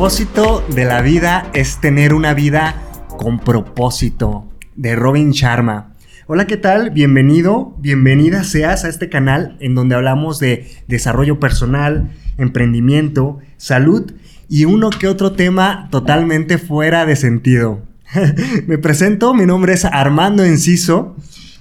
propósito de la vida es tener una vida con propósito, de Robin Sharma. Hola, ¿qué tal? Bienvenido, bienvenida seas a este canal en donde hablamos de desarrollo personal, emprendimiento, salud y uno que otro tema totalmente fuera de sentido. Me presento, mi nombre es Armando Enciso.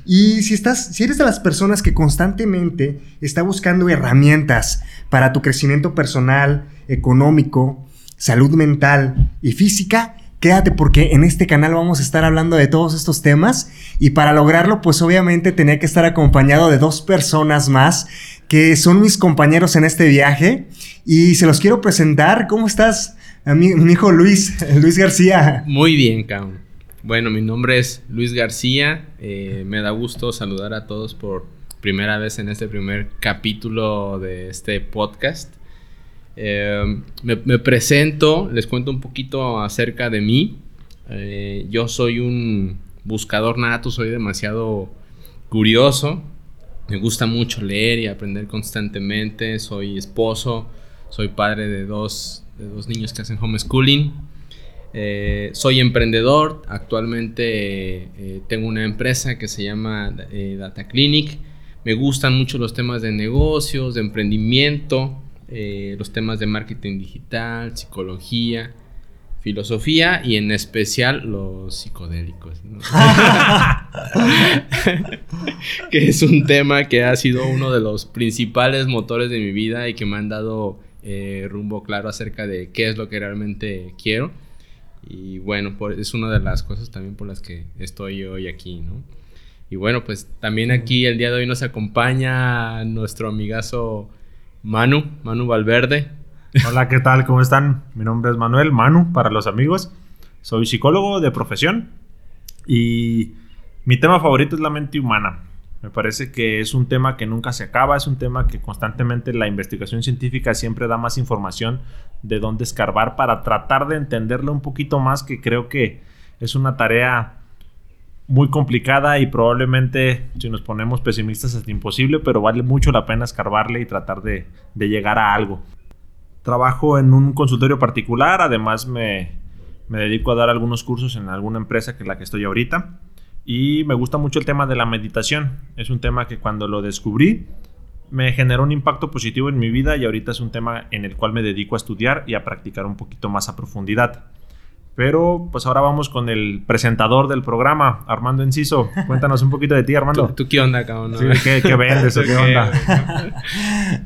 Y si estás, si eres de las personas que constantemente está buscando herramientas para tu crecimiento personal, económico, salud mental y física, quédate porque en este canal vamos a estar hablando de todos estos temas y para lograrlo pues obviamente tenía que estar acompañado de dos personas más que son mis compañeros en este viaje y se los quiero presentar. ¿Cómo estás? Mi, hijo Luis, Luis García. Muy bien, Cam. Bueno, mi nombre es Luis García. Eh, me da gusto saludar a todos por primera vez en este primer capítulo de este podcast. Eh, me, presento, les cuento un poquito acerca de mí. Eh, yo soy un buscador nato, soy demasiado curioso. Me gusta mucho leer y aprender constantemente. Soy esposo, soy padre de dos, dos niños que hacen homeschooling. Eh, soy emprendedor, actualmente tengo una empresa que se llama Data Clinic. Me gustan mucho los temas de negocios, de emprendimiento. Eh, los temas de marketing digital, psicología, filosofía y en especial los psicodélicos. que es un tema que ha sido uno de los principales motores de mi vida y que me han dado eh, rumbo claro acerca de qué es lo que realmente quiero. Y bueno, es una de las cosas también por las que estoy hoy aquí, ¿no? Y bueno, pues también aquí el día de hoy nos acompaña nuestro amigazo Manu, Manu Valverde. Hola, ¿qué tal? ¿Cómo están? Mi nombre es Manuel, Manu, para los amigos. Soy psicólogo de profesión y mi tema favorito es la mente humana. Me parece que es un tema que nunca se acaba, es un tema que constantemente la investigación científica siempre da más información de dónde escarbar para tratar de entenderlo un poquito más, que creo que es una tarea muy complicada y probablemente si nos ponemos pesimistas es imposible, pero vale mucho la pena escarbarle y tratar de, llegar a algo. Trabajo en un consultorio particular, además me, me, dedico a dar algunos cursos en alguna empresa que es la que estoy ahorita y me gusta mucho el tema de la meditación. Es un tema que cuando lo descubrí me generó un impacto positivo en mi vida y ahorita es un tema en el cual me dedico a estudiar y a practicar un poquito más a profundidad. Pero pues ahora vamos con el presentador del programa, Armando Enciso. Cuéntanos un poquito de ti, Armando. ¿Tú, qué onda, cabrón? ¿qué, vendes o qué onda?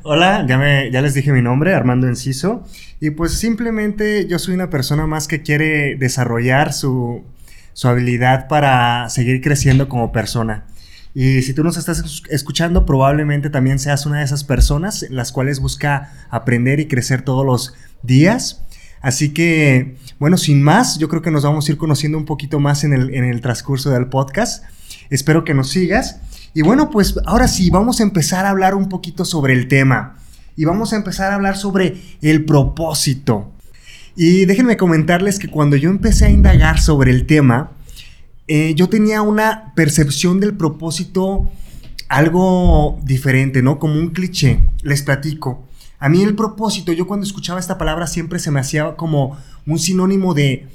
Hola, ya, me, ya les dije mi nombre, Armando Enciso. Y pues simplemente yo soy una persona más que quiere desarrollar su, su habilidad para seguir creciendo como persona. Y si tú nos estás escuchando, probablemente también seas una de esas personas las cuales busca aprender y crecer todos los días. Así que, bueno, sin más, yo creo que nos vamos a ir conociendo un poquito más en el, transcurso del podcast. Espero que nos sigas. Y bueno, pues ahora sí, vamos a empezar a hablar un poquito sobre el tema. Y vamos a empezar a hablar sobre el propósito. Y déjenme comentarles que cuando yo empecé a indagar sobre el tema, eh, yo tenía una percepción del propósito algo diferente, ¿no? Como un cliché. Les platico. A mí el propósito, yo cuando escuchaba esta palabra siempre se me hacía como un sinónimo de,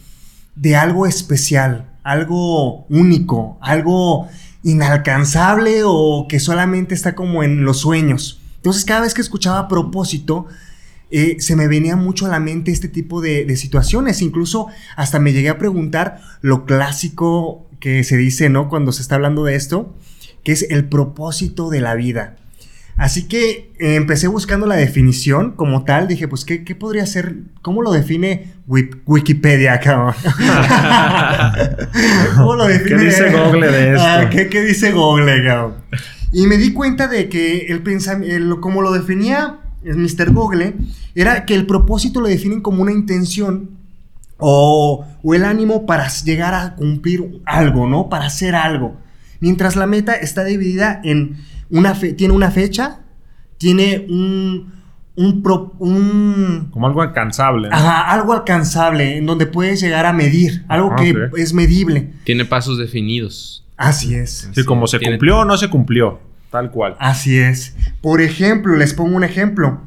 de algo especial, algo único, algo inalcanzable o que solamente está como en los sueños. Entonces cada vez que escuchaba propósito, eh, se me venía mucho a la mente este tipo de, de, situaciones. Incluso hasta me llegué a preguntar lo clásico que se dice, ¿no? Cuando se está hablando de esto, que es el propósito de la vida. Así que eh, empecé buscando la definición como tal. Dije, pues, ¿qué, podría ser? ¿Cómo lo define Wikipedia, cabrón? ¿Cómo lo define? ¿Qué dice Google de esto? Ah, ¿qué, dice Google, cabrón? Y me di cuenta de que el pensamiento, como lo definía Mr. Google, era que el propósito lo definen como una intención o, o el ánimo para llegar a cumplir algo, ¿no? Para hacer algo. Mientras la meta está dividida en tiene una fecha, tiene un, un, Como algo alcanzable. Ajá, algo alcanzable, en donde puedes llegar a medir, algo que es medible. Tiene pasos definidos. Así es. Sí, como se cumplió o no se cumplió, tal cual. Así es. Por ejemplo, les pongo un ejemplo.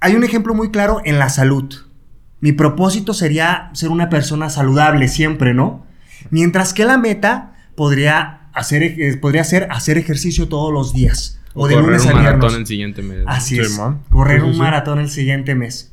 Hay un ejemplo muy claro en la salud. Mi propósito sería ser una persona saludable siempre, ¿no? Mientras que la meta podría hacer, eh, podría ser hacer ejercicio todos los días. O, de lunes a maratón el siguiente mes. Así es. Correr un maratón el siguiente mes.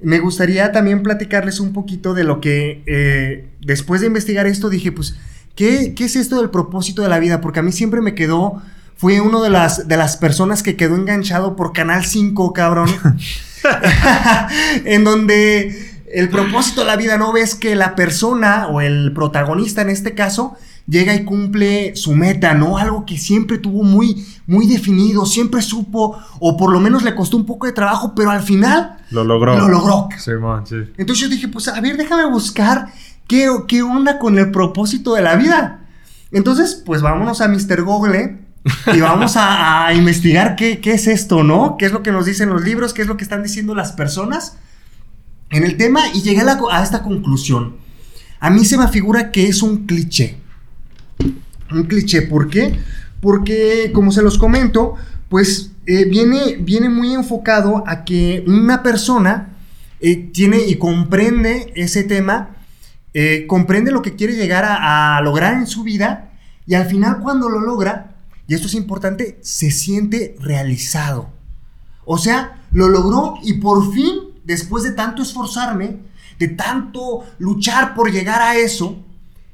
Me gustaría también platicarles un poquito de lo que eh, después de investigar esto dije, pues, ¿qué, ¿qué, es esto del propósito de la vida? Porque a mí siempre me quedó, fui uno de las, de las personas que quedó enganchado por Canal 5, cabrón. en donde el propósito de la vida no ves que la persona o el protagonista en este caso llega y cumple su meta, ¿no? Algo que siempre tuvo muy, muy definido, siempre supo, o por lo menos le costó un poco de trabajo, pero al final lo logró. Lo logró. Sí, man, sí. Entonces yo dije, pues a ver, déjame buscar qué, qué onda con el propósito de la vida. Entonces, pues vámonos a Mr. Google y vamos a, investigar qué, qué, es esto, ¿no? ¿Qué es lo que nos dicen los libros? ¿Qué es lo que están diciendo las personas en el tema? Y llegué a, a esta conclusión. A mí se me figura que es un cliché un cliché. ¿Por qué? Porque, como se los comento, pues eh, viene, viene muy enfocado a que una persona eh, tiene y comprende ese tema, eh, comprende lo que quiere llegar a, lograr en su vida y al final cuando lo logra, y esto es importante, se siente realizado. O sea, lo logró y por fin, después de tanto esforzarme, de tanto luchar por llegar a eso,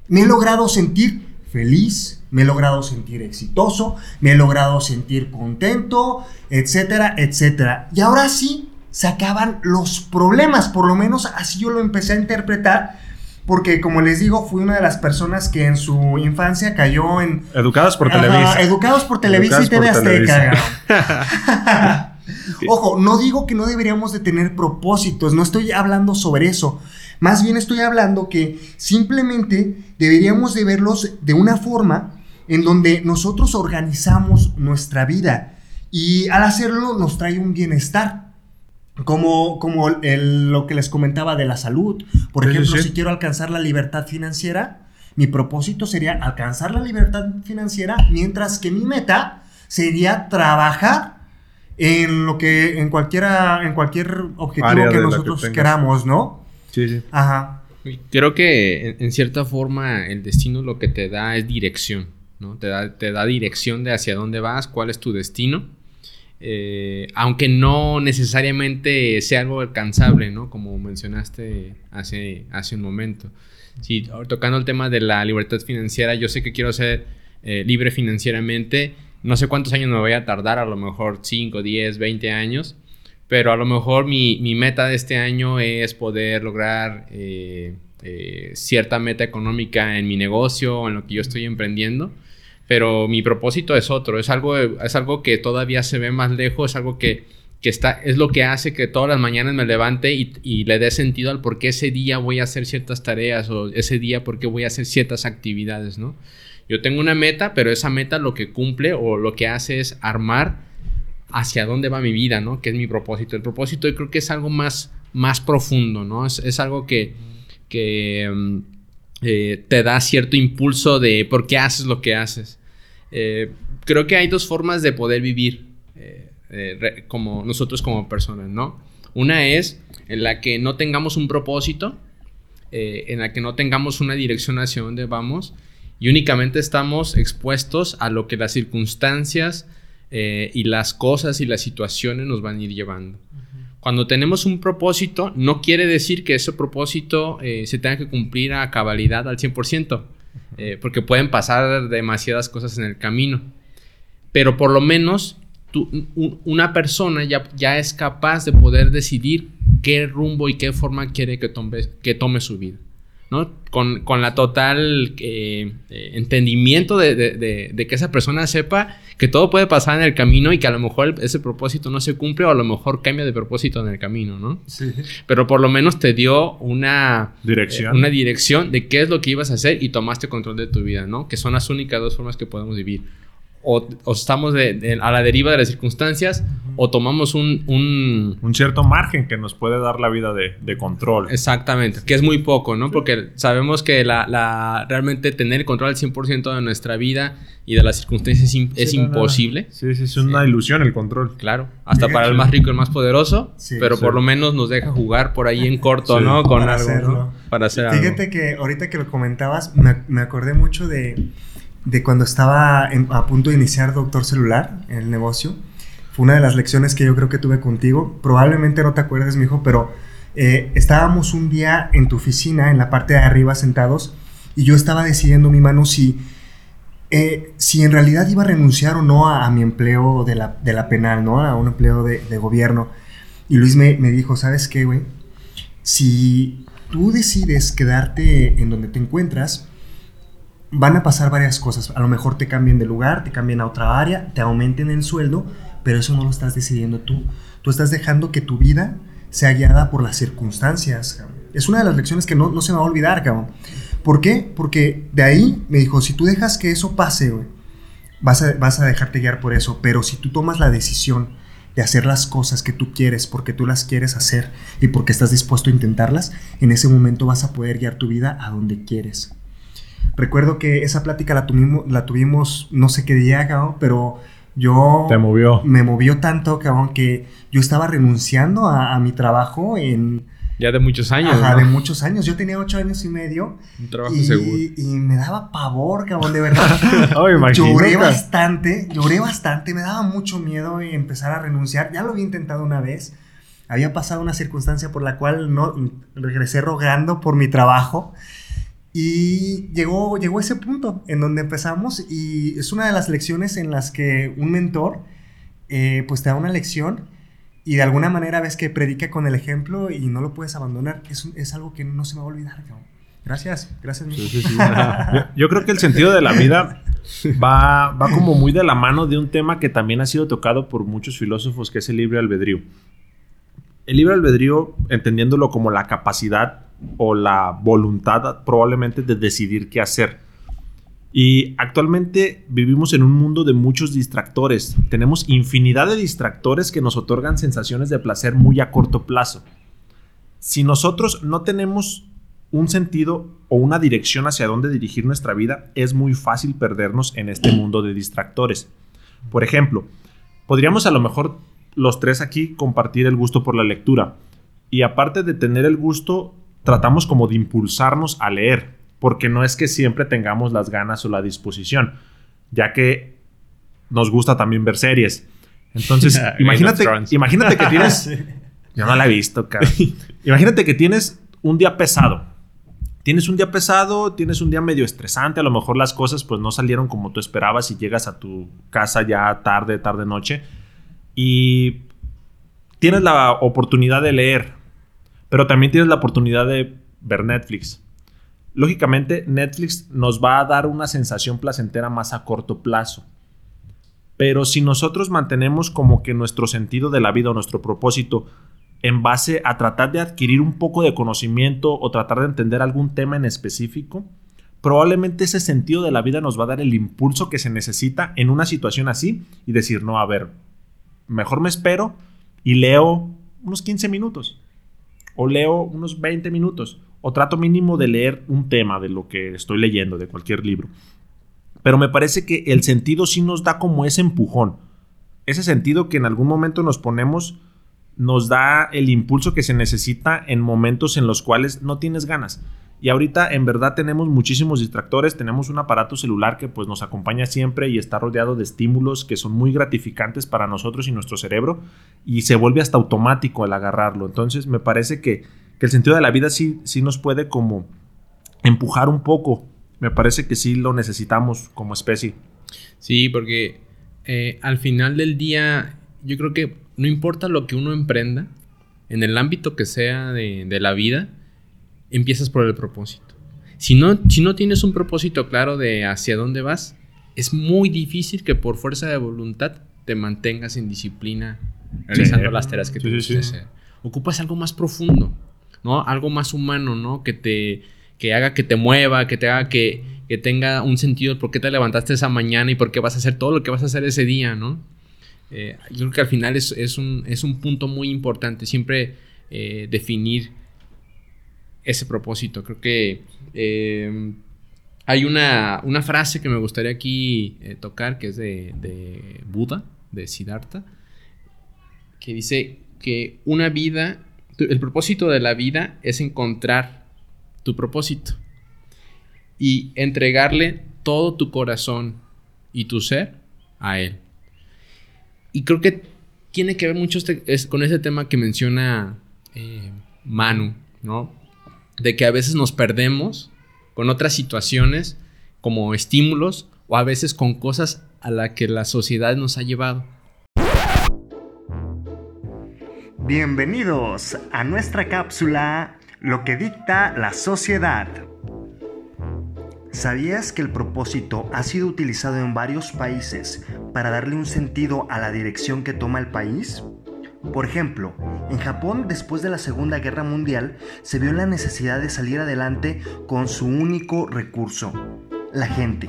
me he logrado sentir feliz, me he logrado sentir exitoso, me he logrado sentir contento, etcétera, etcétera. Y ahora sí se acaban los problemas, por lo menos así yo lo empecé a interpretar. Porque como les digo, fui una de las personas que en su infancia cayó en... Educados por Televisa. Educados por Televisa y TV Azteca. Ojo, no digo que no deberíamos de tener propósitos, no estoy hablando sobre eso. Más bien estoy hablando que simplemente deberíamos de verlos de una forma en donde nosotros organizamos nuestra vida y al hacerlo nos trae un bienestar. Como, como lo que les comentaba de la salud. Por ejemplo, si quiero alcanzar la libertad financiera, mi propósito sería alcanzar la libertad financiera, mientras que mi meta sería trabajar en lo que, en cualquiera, en cualquier objetivo que nosotros queramos, ¿no? Sí, sí. Ajá. Creo que en, cierta forma el destino lo que te da es dirección, ¿no? Te da, te da dirección de hacia dónde vas, cuál es tu destino. Eh, aunque no necesariamente sea algo alcanzable, ¿no? Como mencionaste hace, hace un momento. Sí, tocando el tema de la libertad financiera, yo sé que quiero ser eh, libre financieramente. No sé cuántos años me voy a tardar, a lo mejor 5, 10, 20 años pero a lo mejor mi, meta de este año es poder lograr eh, eh, cierta meta económica en mi negocio o en lo que yo estoy emprendiendo. Pero mi propósito es otro, es algo, es algo que todavía se ve más lejos, es algo que, está, es lo que hace que todas las mañanas me levante y, le dé sentido al por qué ese día voy a hacer ciertas tareas o ese día por qué voy a hacer ciertas actividades, ¿no? Yo tengo una meta, pero esa meta lo que cumple o lo que hace es armar hacia dónde va mi vida, ¿no? Que es mi propósito. El propósito yo creo que es algo más, más profundo, ¿no? Es, algo que, que mm, eh, te da cierto impulso de por qué haces lo que haces. Eh, creo que hay dos formas de poder vivir eh, como nosotros como personas, ¿no? Una es en la que no tengamos un propósito, en la que no tengamos una dirección hacia dónde vamos y únicamente estamos expuestos a lo que las circunstancias, eh, y las cosas y las situaciones nos van a ir llevando. Cuando tenemos un propósito, no quiere decir que ese propósito eh, se tenga que cumplir a cabalidad al 100%, eh, porque pueden pasar demasiadas cosas en el camino. Pero por lo menos una persona ya, ya es capaz de poder decidir qué rumbo y qué forma quiere que tome, que tome su vida. Con, la total eh, eh, entendimiento de, que esa persona sepa que todo puede pasar en el camino y que a lo mejor ese propósito no se cumple o a lo mejor cambia de propósito en el camino, ¿no? Pero por lo menos te dio una dirección. Eh, una dirección de qué es lo que ibas a hacer y tomaste control de tu vida, ¿no? Que son las únicas dos formas que podemos vivir. O, estamos a la deriva de las circunstancias o tomamos un, un, Un cierto margen que nos puede dar la vida de, de control. Exactamente, que es muy poco, ¿no? Porque sabemos que la, la- realmente tener el control al 100% de nuestra vida y de las circunstancias es, Sí, no, no. imposible. Sí, sí, es una ilusión el control. Claro, hasta para el más rico y el más poderoso, Sí, pero por sí. lo menos nos deja jugar por ahí en corto, Sí. ¿no? Con Para algo, hacerlo. ¿no? Para hacer algo. Fíjate que ahorita que lo comentabas, me, me acordé mucho de, de cuando estaba a punto de iniciar Doctor Celular en el negocio. Fue una de las lecciones que yo creo que tuve contigo. Probablemente no te acuerdes, mijo, pero eh, estábamos un día en tu oficina, en la parte de arriba, sentados, y yo estaba decidiendo, mi mano, si, eh, si en realidad iba a renunciar o no a, a mi empleo de la, de la penal, ¿no? A un empleo de, de gobierno. Y Luis me, me dijo, ¿sabes qué, güey? Si tú decides quedarte en donde te encuentras, van a pasar varias cosas. A lo mejor te cambien de lugar, te cambien a otra área, te aumenten el sueldo, pero eso no lo estás decidiendo tú. Tú estás dejando que tu vida sea guiada por las circunstancias. Es una de las lecciones que no, no se me va a olvidar, cabrón. ¿Por qué? Porque de ahí me dijo, si tú dejas que eso pase, vas a, vas a dejarte guiar por eso. Pero si tú tomas la decisión de hacer las cosas que tú quieres porque tú las quieres hacer y porque estás dispuesto a intentarlas, en ese momento vas a poder guiar tu vida a donde quieres. Recuerdo que esa plática la tuvimos, la tuvimos no sé qué día, cabrón, pero yo Te movió. me movió tanto, cabrón, que yo estaba renunciando a, a mi trabajo en Ya de muchos años, ajá, ¿no? de muchos años. Yo tenía ocho años y medio Un trabajo y, seguro. y me daba pavor, cabrón, de verdad. Oh, imagínate. Lloré bastante, lloré bastante, me daba mucho miedo empezar a renunciar. Ya lo había intentado una vez. Había pasado una circunstancia por la cual no regresé rogando por mi trabajo. Y llegó, llegó ese punto en donde empezamos y es una de las lecciones en las que un mentor eh, pues te da una lección y de alguna manera ves que predica con el ejemplo y no lo puedes abandonar. Es, un- es algo que no se me va a olvidar, cabrón. Gracias, gracias. mijo. Yo, yo creo que el sentido de la vida va, va como muy de la mano de un tema que también ha sido tocado por muchos filósofos, que es el libre albedrío. El libre albedrío, entendiéndolo como la capacidad o la voluntad probablemente de decidir qué hacer. Y actualmente vivimos en un mundo de muchos distractores. Tenemos infinidad de distractores que nos otorgan sensaciones de placer muy a corto plazo. Si nosotros no tenemos un sentido o una dirección hacia dónde dirigir nuestra vida, es muy fácil perdernos en este mundo de distractores. Por ejemplo, podríamos a lo mejor los tres aquí compartir el gusto por la lectura. Y aparte de tener el gusto, tratamos como de impulsarnos a leer, porque no es que siempre tengamos las ganas o la disposición, ya que nos gusta también ver series. Entonces, imagínate, imagínate que tienes yo no la he visto, cabrón. Imagínate que tienes un día pesado. Tienes un día pesado, tienes un día medio estresante, a lo mejor las cosas pues no salieron como tú esperabas y llegas a tu casa ya tarde, tarde noche y tienes la oportunidad de leer, pero también tienes la oportunidad de ver Netflix. Lógicamente, Netflix nos va a dar una sensación placentera más a corto plazo. Pero si nosotros mantenemos como que nuestro sentido de la vida o nuestro propósito en base a tratar de adquirir un poco de conocimiento o tratar de entender algún tema en específico, probablemente ese sentido de la vida nos va a dar el impulso que se necesita en una situación así y decir, no, a ver, mejor me espero y leo unos 15 minutos o leo unos 20 minutos o trato mínimo de leer un tema de lo que estoy leyendo, de cualquier libro. Pero me parece que el sentido sí nos da como ese empujón. Ese sentido que en algún momento nos ponemos nos da el impulso que se necesita en momentos en los cuales no tienes ganas. Y ahorita en verdad tenemos muchísimos distractores, tenemos un aparato celular que pues nos acompaña siempre y está rodeado de estímulos que son muy gratificantes para nosotros y nuestro cerebro y se vuelve hasta automático el agarrarlo. Entonces me parece que, que el sentido de la vida sí, sí nos puede como empujar un poco. Me parece que sí lo necesitamos como especie. Sí, porque eh, al final del día, yo creo que no importa lo que uno emprenda, en el ámbito que sea de, de la vida, empiezas por el propósito. Si no, si no tienes un propósito claro de hacia dónde vas, es muy difícil que por fuerza de voluntad te mantengas en disciplina realizando Sí. las tareas que Sí, gusta sí. hacer. Ocupas algo más profundo, ¿no? Algo más humano, ¿no? Que te que haga que te mueva, que te haga que, que tenga un sentido por qué te levantaste esa mañana y por qué vas a hacer todo lo que vas a hacer ese día, ¿no? Eh, yo creo que al final es, es, un, es un punto muy importante, siempre eh, definir ese propósito. Creo que eh, hay una, una, frase que me gustaría aquí tocar, que es de, de Buda, de Siddhartha, que dice que una vida, el propósito de la vida es encontrar tu propósito y entregarle todo tu corazón y tu ser a él. Y creo que tiene que ver mucho este, con ese tema que menciona eh, Manu, ¿no? De que a veces nos perdemos con otras situaciones como estímulos o a veces con cosas a las que la sociedad nos ha llevado. Bienvenidos a nuestra cápsula Lo que dicta la sociedad. ¿Sabías que el propósito ha sido utilizado en varios países para darle un sentido a la dirección que toma el país? Por ejemplo, en Japón después de la Segunda Guerra Mundial se vio la necesidad de salir adelante con su único recurso, la gente,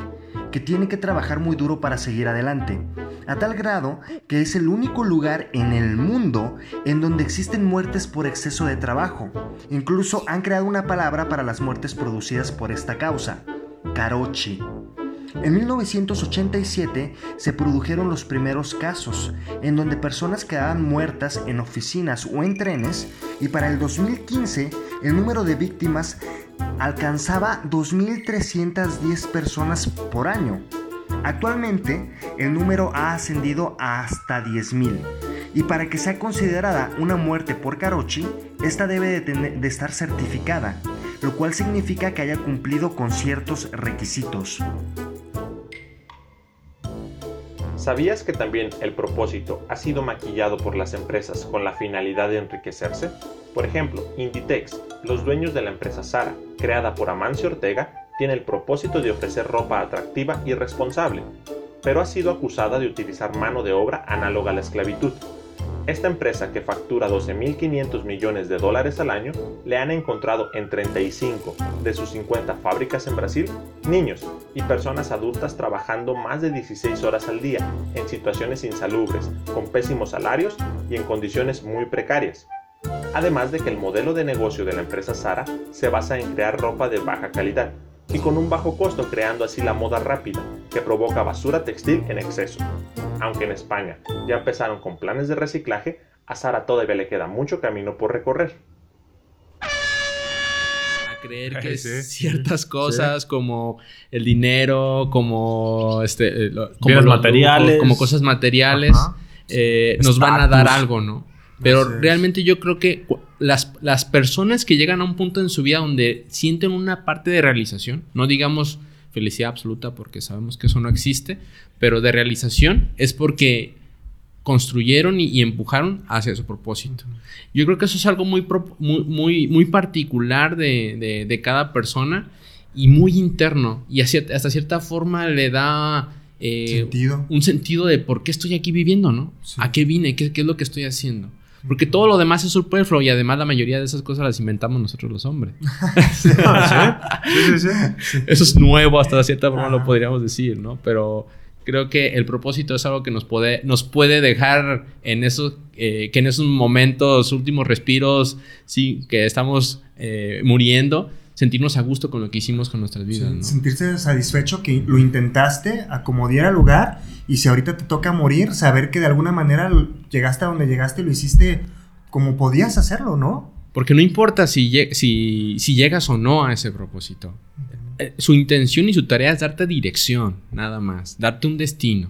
que tiene que trabajar muy duro para seguir adelante, a tal grado que es el único lugar en el mundo en donde existen muertes por exceso de trabajo. Incluso han creado una palabra para las muertes producidas por esta causa, Karochi. En 1987 se produjeron los primeros casos, en donde personas quedaban muertas en oficinas o en trenes, y para el 2015 el número de víctimas alcanzaba 2.310 personas por año. Actualmente el número ha ascendido a hasta 10.000 y para que sea considerada una muerte por Karochi, esta debe de, estar certificada lo cual significa que haya cumplido con ciertos requisitos. ¿Sabías que también el propósito ha sido maquillado por las empresas con la finalidad de enriquecerse? Por ejemplo, Inditex, los dueños de la empresa Sara, creada por Amancio Ortega, tiene el propósito de ofrecer ropa atractiva y responsable, pero ha sido acusada de utilizar mano de obra análoga a la esclavitud, esta empresa que factura 12.500 millones de dólares al año le han encontrado en 35 de sus 50 fábricas en Brasil niños y personas adultas trabajando más de 16 horas al día en situaciones insalubres, con pésimos salarios y en condiciones muy precarias. Además de que el modelo de negocio de la empresa Sara se basa en crear ropa de baja calidad y con un bajo costo creando así la moda rápida que provoca basura textil en exceso. Aunque en España ya empezaron con planes de reciclaje, a Sara todavía le queda mucho camino por recorrer. A creer que ciertas cosas como el dinero, como este, eh, como materiales, como cosas materiales, eh, nos van a dar algo, ¿no? Pero realmente yo creo que las, las, personas que llegan a un punto en su vida donde sienten una parte de realización, no digamos felicidad absoluta porque sabemos que eso no existe, pero de realización es porque construyeron y, empujaron hacia su propósito. Yo creo que eso es algo muy, muy, muy, particular de, cada persona y muy interno y hasta cierta forma le da... Eh, un sentido de por qué estoy aquí viviendo, ¿no? ¿A qué vine? ¿Qué, ¿Qué, es lo que estoy haciendo? Porque todo lo demás es superfluo y además la mayoría de esas cosas las inventamos nosotros los hombres. sí, sí, sí, Eso es nuevo hasta cierta forma lo podríamos decir, ¿no? Pero creo que el propósito es algo que nos puede, nos puede dejar en esos, eh, que en esos momentos, últimos respiros, sí, que estamos eh, muriendo, sentirnos a gusto con lo que hicimos con nuestras vidas. Sentirse satisfecho que lo intentaste, acomodiera el lugar y si ahorita te toca morir, saber que de alguna manera llegaste a donde llegaste y lo hiciste como podías hacerlo, ¿no? Porque no importa si, si, si llegas o no a ese propósito. Eh, su intención y su tarea es darte dirección, nada más, darte un destino.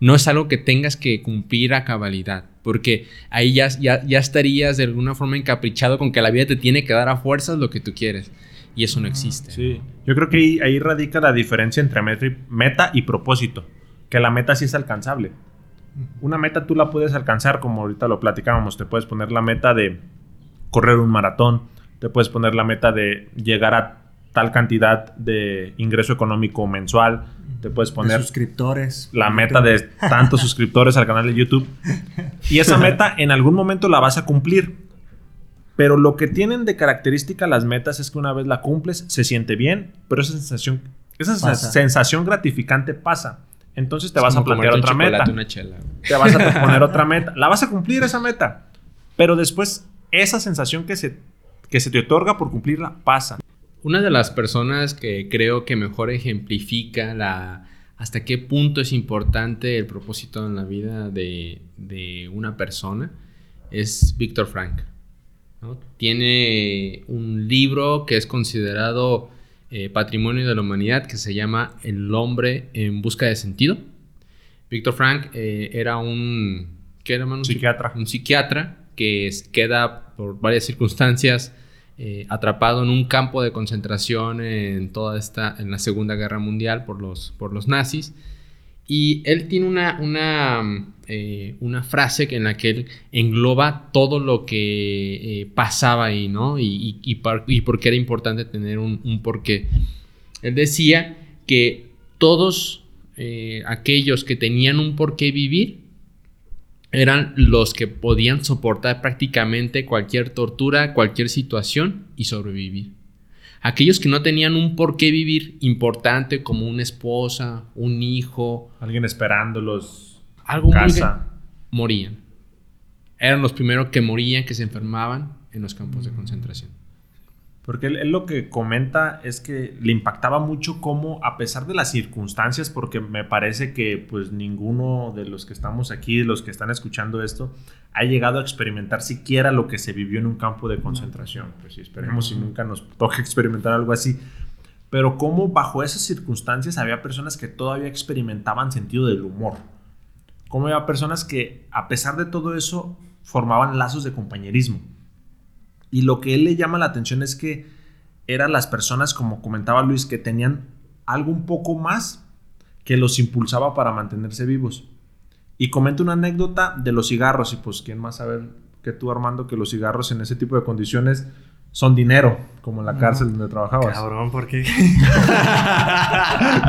No es algo que tengas que cumplir a cabalidad, porque ahí ya, ya, ya estarías de alguna forma encaprichado con que la vida te tiene que dar a fuerzas lo que tú quieres. Y eso no existe. Sí, yo creo que ahí, radica la diferencia entre meta y propósito, que la meta sí es alcanzable. Una meta tú la puedes alcanzar, como ahorita lo platicábamos, te puedes poner la meta de correr un maratón, te puedes poner la meta de llegar a tal cantidad de ingreso económico mensual, te puedes poner suscriptores, la meta de tantos suscriptores al canal de YouTube. Y esa meta en algún momento la vas a cumplir. Pero lo que tienen de característica las metas es que una vez la cumples, se siente bien, pero esa sensación, esa sensación gratificante pasa. entonces te vas a plantear otra meta. Una chela. Te vas a poner otra meta. La vas a cumplir esa meta. Pero después, esa sensación que se, que se te otorga por cumplirla pasa. Una de las personas que creo que mejor ejemplifica la, hasta qué punto es importante el propósito en la vida de, de una persona es Víctor Frank. Tiene un libro que es considerado eh, patrimonio de la humanidad que se llama El hombre en busca de sentido. Víctor Frank eh, era un, ¿qué era, psiquiatra. Un psiquiatra que queda por varias circunstancias eh, atrapado en un campo de concentración en toda esta, en la Segunda Guerra Mundial por los, por los nazis. Y él tiene una, una, eh, una frase en la que él engloba todo lo que eh, pasaba ahí, ¿no? Y, y, por, qué era importante tener un, un porqué. Él decía que todos eh, aquellos que tenían un porqué vivir eran los que podían soportar prácticamente cualquier tortura, cualquier situación y sobrevivir. Aquellos que no tenían un por qué vivir importante como una esposa, un hijo, alguien esperándolos, algo casa, morían. Eran los primeros que morían, que se enfermaban en los campos de concentración. Porque él, lo que comenta es que le impactaba mucho cómo, a pesar de las circunstancias, porque me parece que pues ninguno de los que estamos aquí, los que están escuchando esto, ha llegado a experimentar siquiera lo que se vivió en un campo de concentración. Pues sí, esperemos si nunca nos toque experimentar algo así. Pero cómo bajo esas circunstancias había personas que todavía experimentaban sentido del humor. Cómo había personas que, a pesar de todo eso, formaban lazos de compañerismo y lo que él le llama la atención es que eran las personas, como comentaba Luis, que tenían algo un poco más que los impulsaba para mantenerse vivos. Y comenta una anécdota de los cigarros, y pues quién más sabe que tú Armando, que los cigarros en ese tipo de condiciones son dinero, como en la cárcel donde trabajabas. Cabrón, ¿por qué? como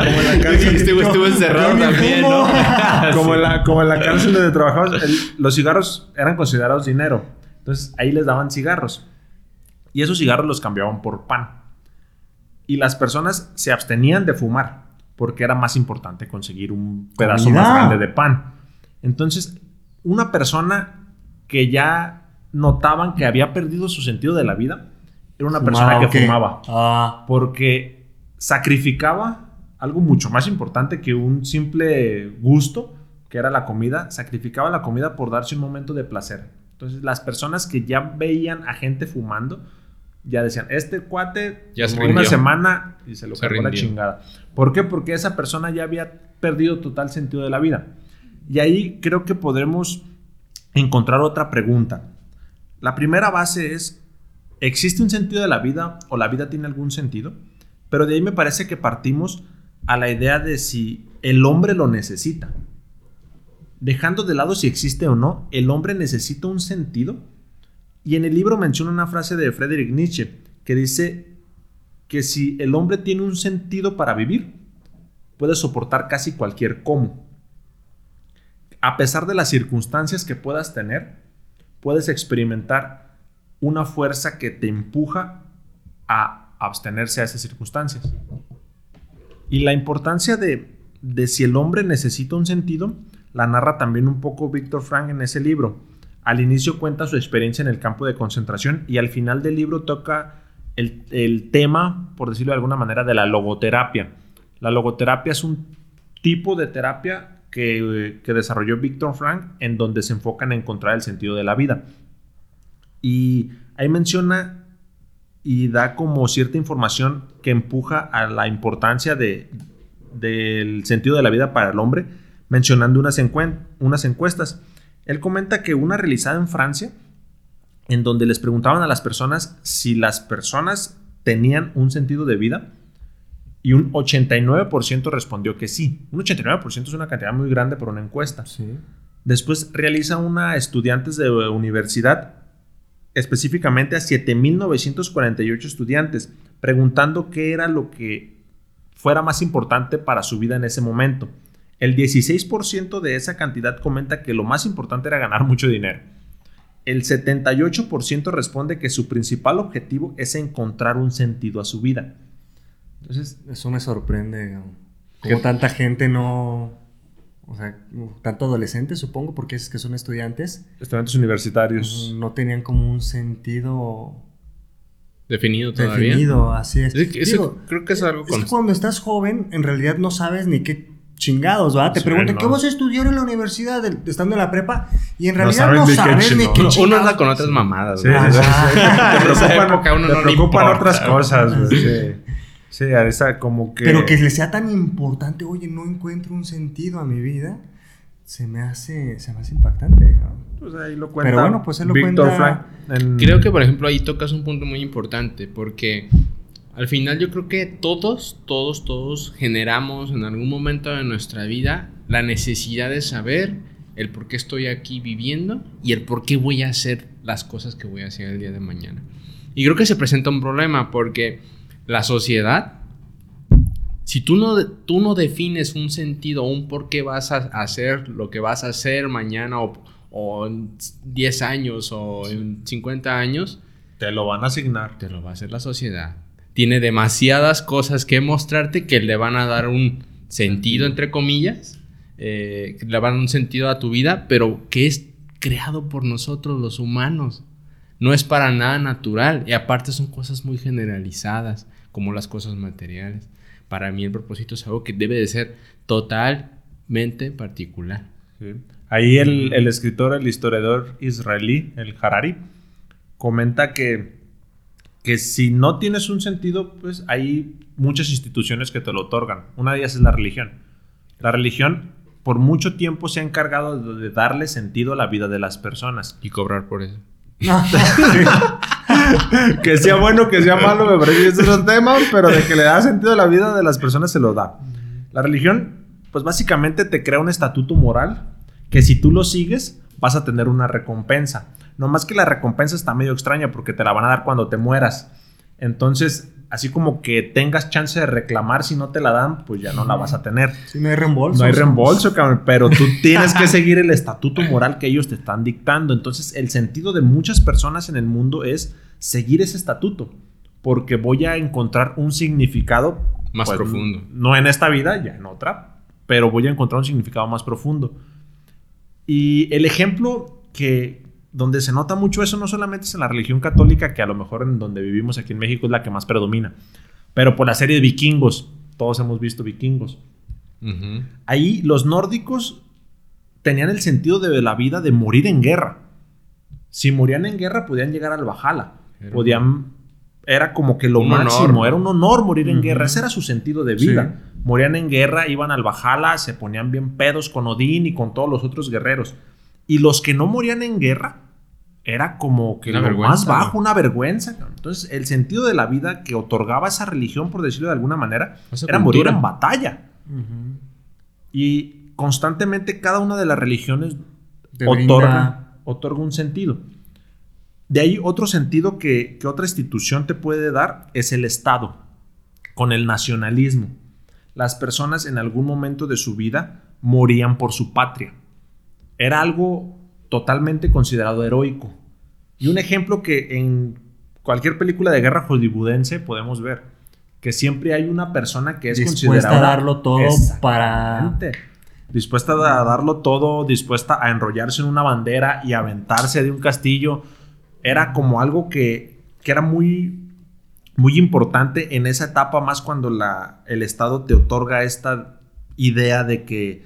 en la cárcel. estuvo, encerrado también, ¿no? como, en la, como en la cárcel donde trabajabas, los cigarros eran considerados dinero. Entonces ahí les daban cigarros. Y esos cigarros los cambiaban por pan. Y las personas se abstenían de fumar porque era más importante conseguir un pedazo más grande de pan. Entonces, una persona que ya notaban que había perdido su sentido de la vida, era una persona que fumaba. Ah. Porque sacrificaba algo mucho más importante que un simple gusto, que era la comida, sacrificaba la comida por darse un momento de placer. Entonces, las personas que ya veían a gente fumando, ya decían, este cuate, ya una semana y se lo cargó la chingada. ¿Por qué? Porque esa persona ya había perdido total sentido de la vida. Y ahí creo que podremos encontrar otra pregunta. La primera base es, ¿existe un sentido de la vida o la vida tiene algún sentido? Pero de ahí me parece que partimos a la idea de si el hombre lo necesita. Dejando de lado si existe o no, ¿el hombre necesita un sentido? Y en el libro menciona una frase de Friedrich Nietzsche que dice que si el hombre tiene un sentido para vivir, puede soportar casi cualquier cómo. A pesar de las circunstancias que puedas tener, puedes experimentar una fuerza que te empuja a abstenerse a esas circunstancias. Y la importancia de, de si el hombre necesita un sentido la narra también un poco Víctor Frank en ese libro. Al inicio cuenta su experiencia en el campo de concentración y al final del libro toca el, tema, por decirlo de alguna manera, de la logoterapia. La logoterapia es un tipo de terapia que, que, desarrolló Víctor Frank en donde se enfoca en encontrar el sentido de la vida. Y ahí menciona y da como cierta información que empuja a la importancia de, del sentido de la vida para el hombre mencionando unas, unas encuestas. Él comenta que una realizada en Francia, en donde les preguntaban a las personas si las personas tenían un sentido de vida, y un 89% respondió que sí. Un 89% es una cantidad muy grande para una encuesta. Después realiza una estudiantes de universidad, específicamente a 7.948 estudiantes, preguntando qué era lo que fuera más importante para su vida en ese momento. El 16% de esa cantidad comenta que lo más importante era ganar mucho dinero. El 78% responde que su principal objetivo es encontrar un sentido a su vida. Entonces, eso me sorprende. Como tanta gente no, o sea, tanto adolescentes, supongo, porque es que son estudiantes. Estudiantes universitarios. No tenían como un sentido definido todavía. Definido, así es. creo que es algo es cuando estás joven, en realidad no sabes ni qué chingados, ¿verdad? Te preguntan, ¿qué vas a estudiar en la universidad estando en la prepa? Y en realidad no, sabes ni qué chingados. Uno anda con otras mamadas, sí, te preocupan, otras cosas, Sí. Sí, esa como que... Pero que le sea tan importante, oye, no encuentro un sentido a mi vida, se me hace, se me hace impactante. Pues ahí lo cuenta. Pero bueno, pues él lo cuenta... Creo que, por ejemplo, ahí tocas un punto muy importante, porque al final yo creo que todos, todos, todos generamos en algún momento de nuestra vida la necesidad de saber el por qué estoy aquí viviendo y el por qué voy a hacer las cosas que voy a hacer el día de mañana. Y creo que se presenta un problema porque la sociedad, si tú no, tú no defines un sentido, un por qué vas a hacer lo que vas a hacer mañana o, en 10 años o en 50 años, te lo van a asignar. Te lo va a hacer la sociedad. Tiene demasiadas cosas que mostrarte que le van a dar un sentido, entre comillas, eh, le van a dar un sentido a tu vida, pero que es creado por nosotros los humanos. No es para nada natural y aparte son cosas muy generalizadas como las cosas materiales. Para mí el propósito es algo que debe de ser totalmente particular. Ahí el, el, escritor, el historiador israelí, el Harari, comenta que, que si no tienes un sentido, pues hay muchas instituciones que te lo otorgan. Una de ellas es la religión. La religión por mucho tiempo se ha encargado de darle sentido a la vida de las personas. Y cobrar por eso. que sea bueno, que sea malo, me parece que ese es un tema, pero de que le da sentido a la vida de las personas se lo da. La religión, pues básicamente te crea un estatuto moral que si tú lo sigues, vas a tener una recompensa. No más que la recompensa está medio extraña porque te la van a dar cuando te mueras. Entonces, así como que tengas chance de reclamar si no te la dan, pues ya no la vas a tener. Si no hay reembolso. No hay reembolso, cabrón, pero tú tienes que seguir el estatuto moral que ellos te están dictando. Entonces, el sentido de muchas personas en el mundo es seguir ese estatuto, porque voy a encontrar un significado más pues, profundo. No en esta vida, ya en otra, pero voy a encontrar un significado más profundo. Y el ejemplo que, donde se nota mucho eso no solamente es en la religión católica, que a lo mejor en donde vivimos aquí en México es la que más predomina, pero por la serie de vikingos, todos hemos visto vikingos. Ahí los nórdicos tenían el sentido de la vida de morir en guerra. Si morían en guerra podían llegar al Valhalla, podían era como que lo máximo, era un honor morir en guerra, ese era su sentido de vida. Morían en guerra, iban al Valhalla, se ponían bien pedos con Odín y con todos los otros guerreros. Y los que no morían en guerra era como que lo más bajo, una vergüenza. Entonces, el sentido de la vida que otorgaba esa religión, por decirlo de alguna manera, era morir en batalla. Y constantemente cada una de las religiones otorga, otorga, un sentido. De ahí otro sentido que, que otra institución te puede dar es el Estado, con el nacionalismo. Las personas en algún momento de su vida morían por su patria era algo totalmente considerado heroico. Y un ejemplo que en cualquier película de guerra hollywoodense podemos ver, que siempre hay una persona que es dispuesta a darlo todo para dispuesta a darlo todo, dispuesta a enrollarse en una bandera y aventarse de un castillo, era como algo que, que era muy muy importante en esa etapa más cuando la, el Estado te otorga esta idea de que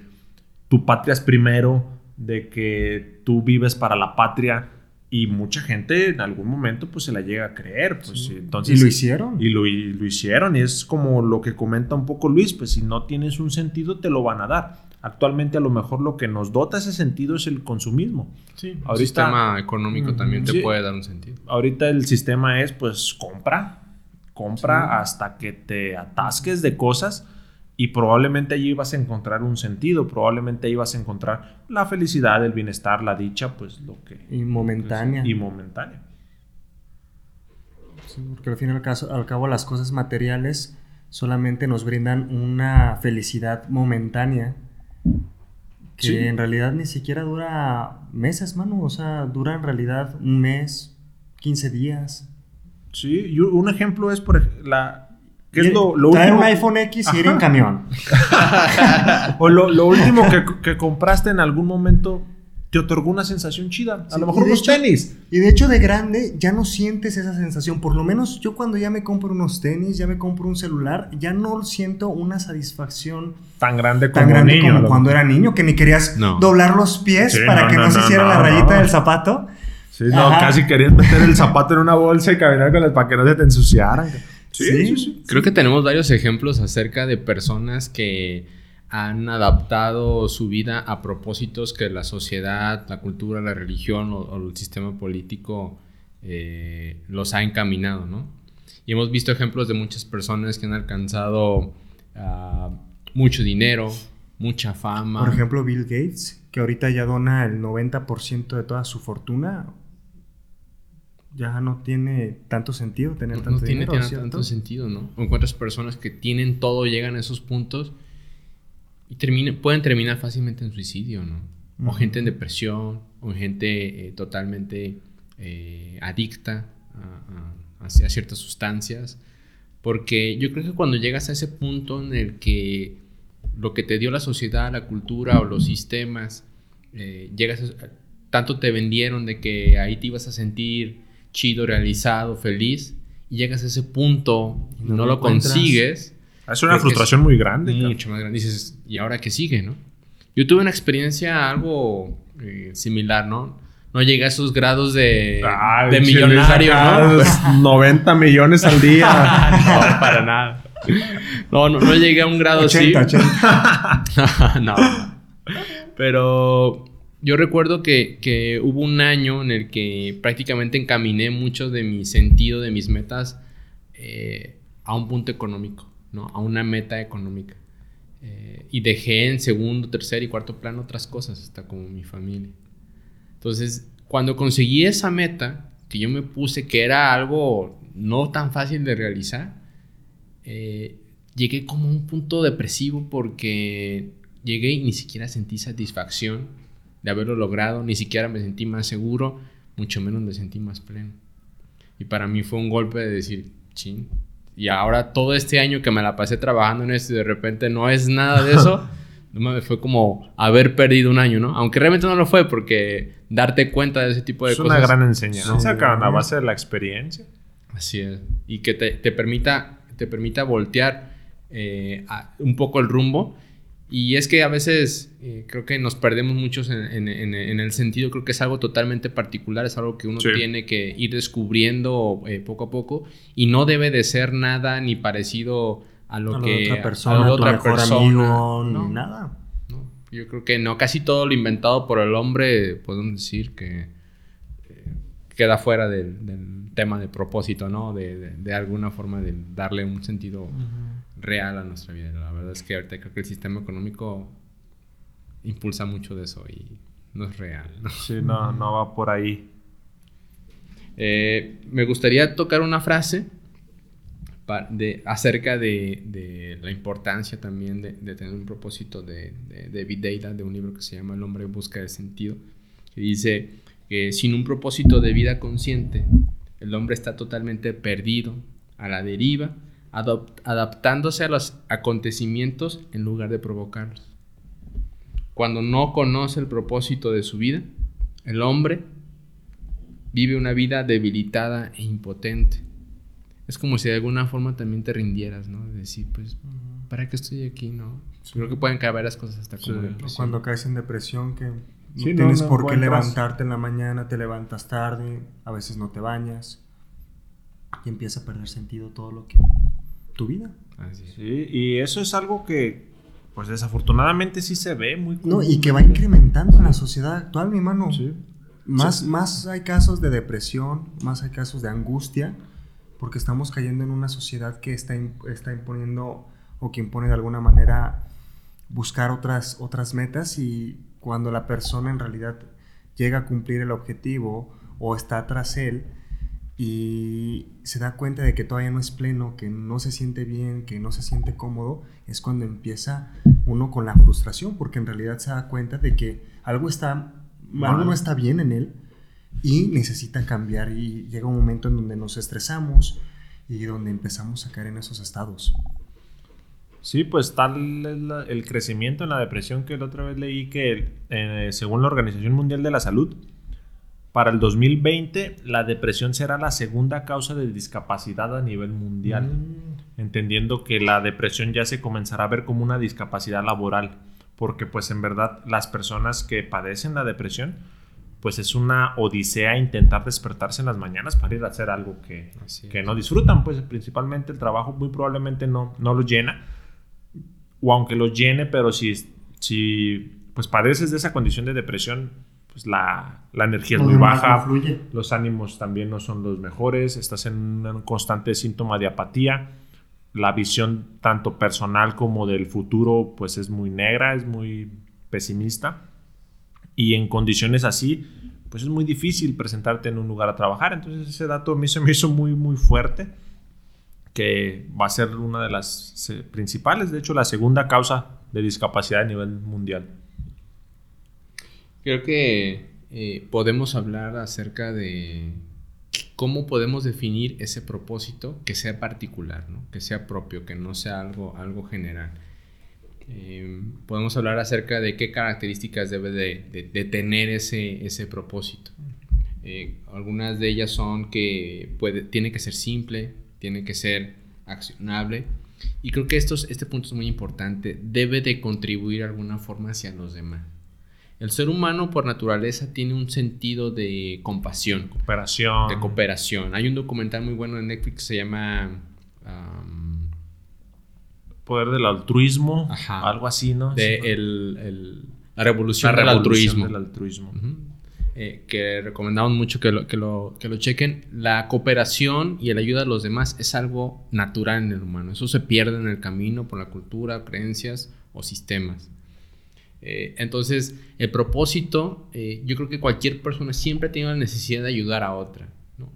tu patria es primero, de que tú vives para la patria y mucha gente en algún momento pues se la llega a creer. Pues, entonces, y lo hicieron. Y lo, y lo, hicieron. Y es como lo que comenta un poco Luis, pues si no tienes un sentido te lo van a dar. Actualmente a lo mejor lo que nos dota ese sentido es el consumismo. Sí, el sistema económico también te puede dar un sentido. Ahorita el sistema es pues compra, compra hasta que te atasques de cosas y probablemente allí vas a encontrar un sentido, probablemente ahí vas a encontrar la felicidad, el bienestar, la dicha, pues lo que... Y momentánea. y momentánea. porque al fin y al, caso, al cabo las cosas materiales solamente nos brindan una felicidad momentánea que en realidad ni siquiera dura meses, mano. O sea, dura en realidad un mes, 15 días. Sí, y un ejemplo es por la, ¿Qué es lo, lo Traer último? un iPhone X y ir en camión. O lo, lo último que, que compraste en algún momento te otorgó una sensación chida. A Sí, lo mejor unos hecho- tenis. Y de hecho de grande ya no sientes esa sensación. Por lo menos yo cuando ya me compro unos tenis, ya me compro un celular, ya no siento una satisfacción Tan grande como tan grande niño. como lo cuando era niño, que ni querías No. doblar los pies Sí, para no, que no, no, se hiciera no, la rayita no. del zapato. Sí, no, Ajá. casi querías meter el zapato en una bolsa y caminar con el para que no se te ensuciaran. Sí, Sí. sí, sí. Creo que tenemos varios ejemplos acerca de personas que han adaptado su vida a propósitos que la sociedad, la cultura, la religión o, o el sistema político eh, los ha encaminado, ¿no? Y hemos visto ejemplos de muchas personas que han alcanzado ah, mucho dinero, mucha fama. Por ejemplo, Bill Gates, que ahorita ya dona el 90% de toda su fortuna. Ya no tiene tanto sentido tener no, tanto no tiene, dinero, tiene ¿cierto? tanto sentido, ¿no? Encuentras personas que tienen todo, llegan a esos puntos y termina- pueden terminar fácilmente en suicidio, ¿no? O Ujú. gente en depresión, o gente eh, totalmente eh, adicta a, ciertas sustancias. Porque yo creo que cuando llegas a ese punto en el que lo que te dio la sociedad, la cultura o los sistemas, eh, llegas a- tanto te vendieron de que ahí te ibas a sentir chido, realizado, feliz, y llegas a ese punto y No no, lo consigues, Es una frustración muy grande. mucho más grande. Dices, ¿y ahora qué sigue, no? Yo tuve una experiencia algo eh, similar, ¿no? No llegué a esos grados de, millonario, ¿no? Luis, 90 millones al día. no, para nada. No, no, no llegué a un grado 80, así. 80. no. Pero yo recuerdo que, que hubo un año en el que prácticamente encaminé mucho de mi sentido, de mis metas, eh, a un punto económico, ¿no? A una meta económica. Eh, y dejé en segundo, tercer y cuarto plano otras cosas, hasta como mi familia. Entonces, cuando conseguí esa meta, que yo me puse que era algo no tan fácil de realizar, eh, llegué como a un punto depresivo porque llegué y ni siquiera sentí satisfacción de haberlo logrado, ni siquiera me sentí más seguro, mucho menos me sentí más pleno. Y para mí fue un golpe de decir, ching. Y ahora todo este año que me la pasé trabajando en esto y de repente no es nada de eso, fue como haber perdido un año, ¿no? Aunque realmente no lo fue porque darte cuenta de ese tipo de Es cosas. una gran enseñanza, Sí. a base de la experiencia. Así es. Y que te, te permita, te permita voltear eh, a- un poco el rumbo. Y es que a veces eh, creo que nos perdemos muchos en, en- en- en el sentido, creo que es algo totalmente particular, es algo que uno Sí. tiene que ir descubriendo eh, poco a poco y no debe de ser nada ni parecido a lo a la que otra a persona, la tu otra mejor persona. amigo, No, ni nada. no. Yo creo que no, casi todo lo inventado por el hombre, podemos decir que eh, queda fuera del, del tema de propósito, ¿no? De, de- de alguna forma de darle un sentido real a nuestra vida. La verdad es que ahorita creo que el sistema económico impulsa mucho de eso y no es real, ¿no? Sí, no, no va por ahí. Eh, me gustaría tocar una frase de, acerca de, de la importancia también de, de tener un propósito de, David Deida, de un libro que se llama El hombre en busca de sentido, que dice que sin un propósito de vida consciente, el hombre está totalmente perdido, a la deriva, adaptándose a los acontecimientos en lugar de provocarlos. Cuando no conoce el propósito de su vida, el hombre vive una vida debilitada e impotente. Es como si de alguna forma también te rindieras, ¿no? De decir, pues, ¿para qué estoy aquí, no? Creo que pueden caber las cosas hasta como Sí. depresión. Cuando caes en depresión, que no Sí, tienes no por qué levantarte en la mañana, te levantas tarde, a veces no te bañas y empieza a perder sentido todo lo que. Tu vida. Así es. Sí, y eso es algo que, pues desafortunadamente sí se ve muy No, y que va incrementando en la sociedad actual, mi hermano. Sí. Más, Sí. más hay casos de depresión, más hay casos de angustia, porque estamos cayendo en una sociedad que está, está imponiendo o que impone de alguna manera buscar otras, otras metas y cuando la persona en realidad llega a cumplir el objetivo o está tras él y se da cuenta de que todavía no es pleno, que no se siente bien, que no se siente cómodo, es cuando empieza uno con la frustración, porque en realidad se da cuenta de que algo está algo no está bien en él y necesita cambiar y llega un momento en donde nos estresamos y donde empezamos a caer en esos estados. Sí, pues tal es el crecimiento en la depresión que la otra vez leí que eh, según la Organización Mundial de la Salud, para el 2020 la depresión será la segunda causa de discapacidad a nivel mundial, mm. entendiendo que la depresión ya se comenzará a ver como una discapacidad laboral, porque pues en verdad las personas que padecen la depresión, pues es una odisea intentar despertarse en las mañanas para ir a hacer algo que, que no disfrutan, pues principalmente el trabajo muy probablemente no, no lo llena o aunque lo llene, pero si, si pues padeces de esa condición de depresión, pues la, la energía es muy baja, los ánimos también no son los mejores, estás en un constante síntoma de apatía, la visión tanto personal como del futuro pues es muy negra, es muy pesimista y en condiciones así pues es muy difícil presentarte en un lugar a trabajar, entonces ese dato a mí se me hizo muy muy fuerte que va a ser una de las principales, de hecho la segunda causa de discapacidad a nivel mundial. Creo que eh, podemos hablar acerca de cómo podemos definir ese propósito que sea particular, que sea propio, que no sea algo, algo general. Eh, podemos hablar acerca de qué características debe de, tener ese, ese propósito. Eh, algunas de ellas son que tiene que ser simple, tiene que ser accionable. Y creo que esto, este punto es muy importante. Debe de contribuir de alguna forma hacia los demás. El ser humano por naturaleza tiene un sentido de compasión. Cooperación. De cooperación. Hay un documental muy bueno en Netflix que se llama... Poder del altruismo. Algo así, ¿no? De la revolución, del altruismo. Del altruismo. Eh, que recomendamos mucho que lo, que, lo, que lo chequen. La cooperación y el ayuda a los demás es algo natural en el humano. Eso se pierde en el camino por la cultura, creencias o sistemas. Eh, entonces, el propósito, eh, yo creo que cualquier persona siempre tiene la necesidad de ayudar a otra.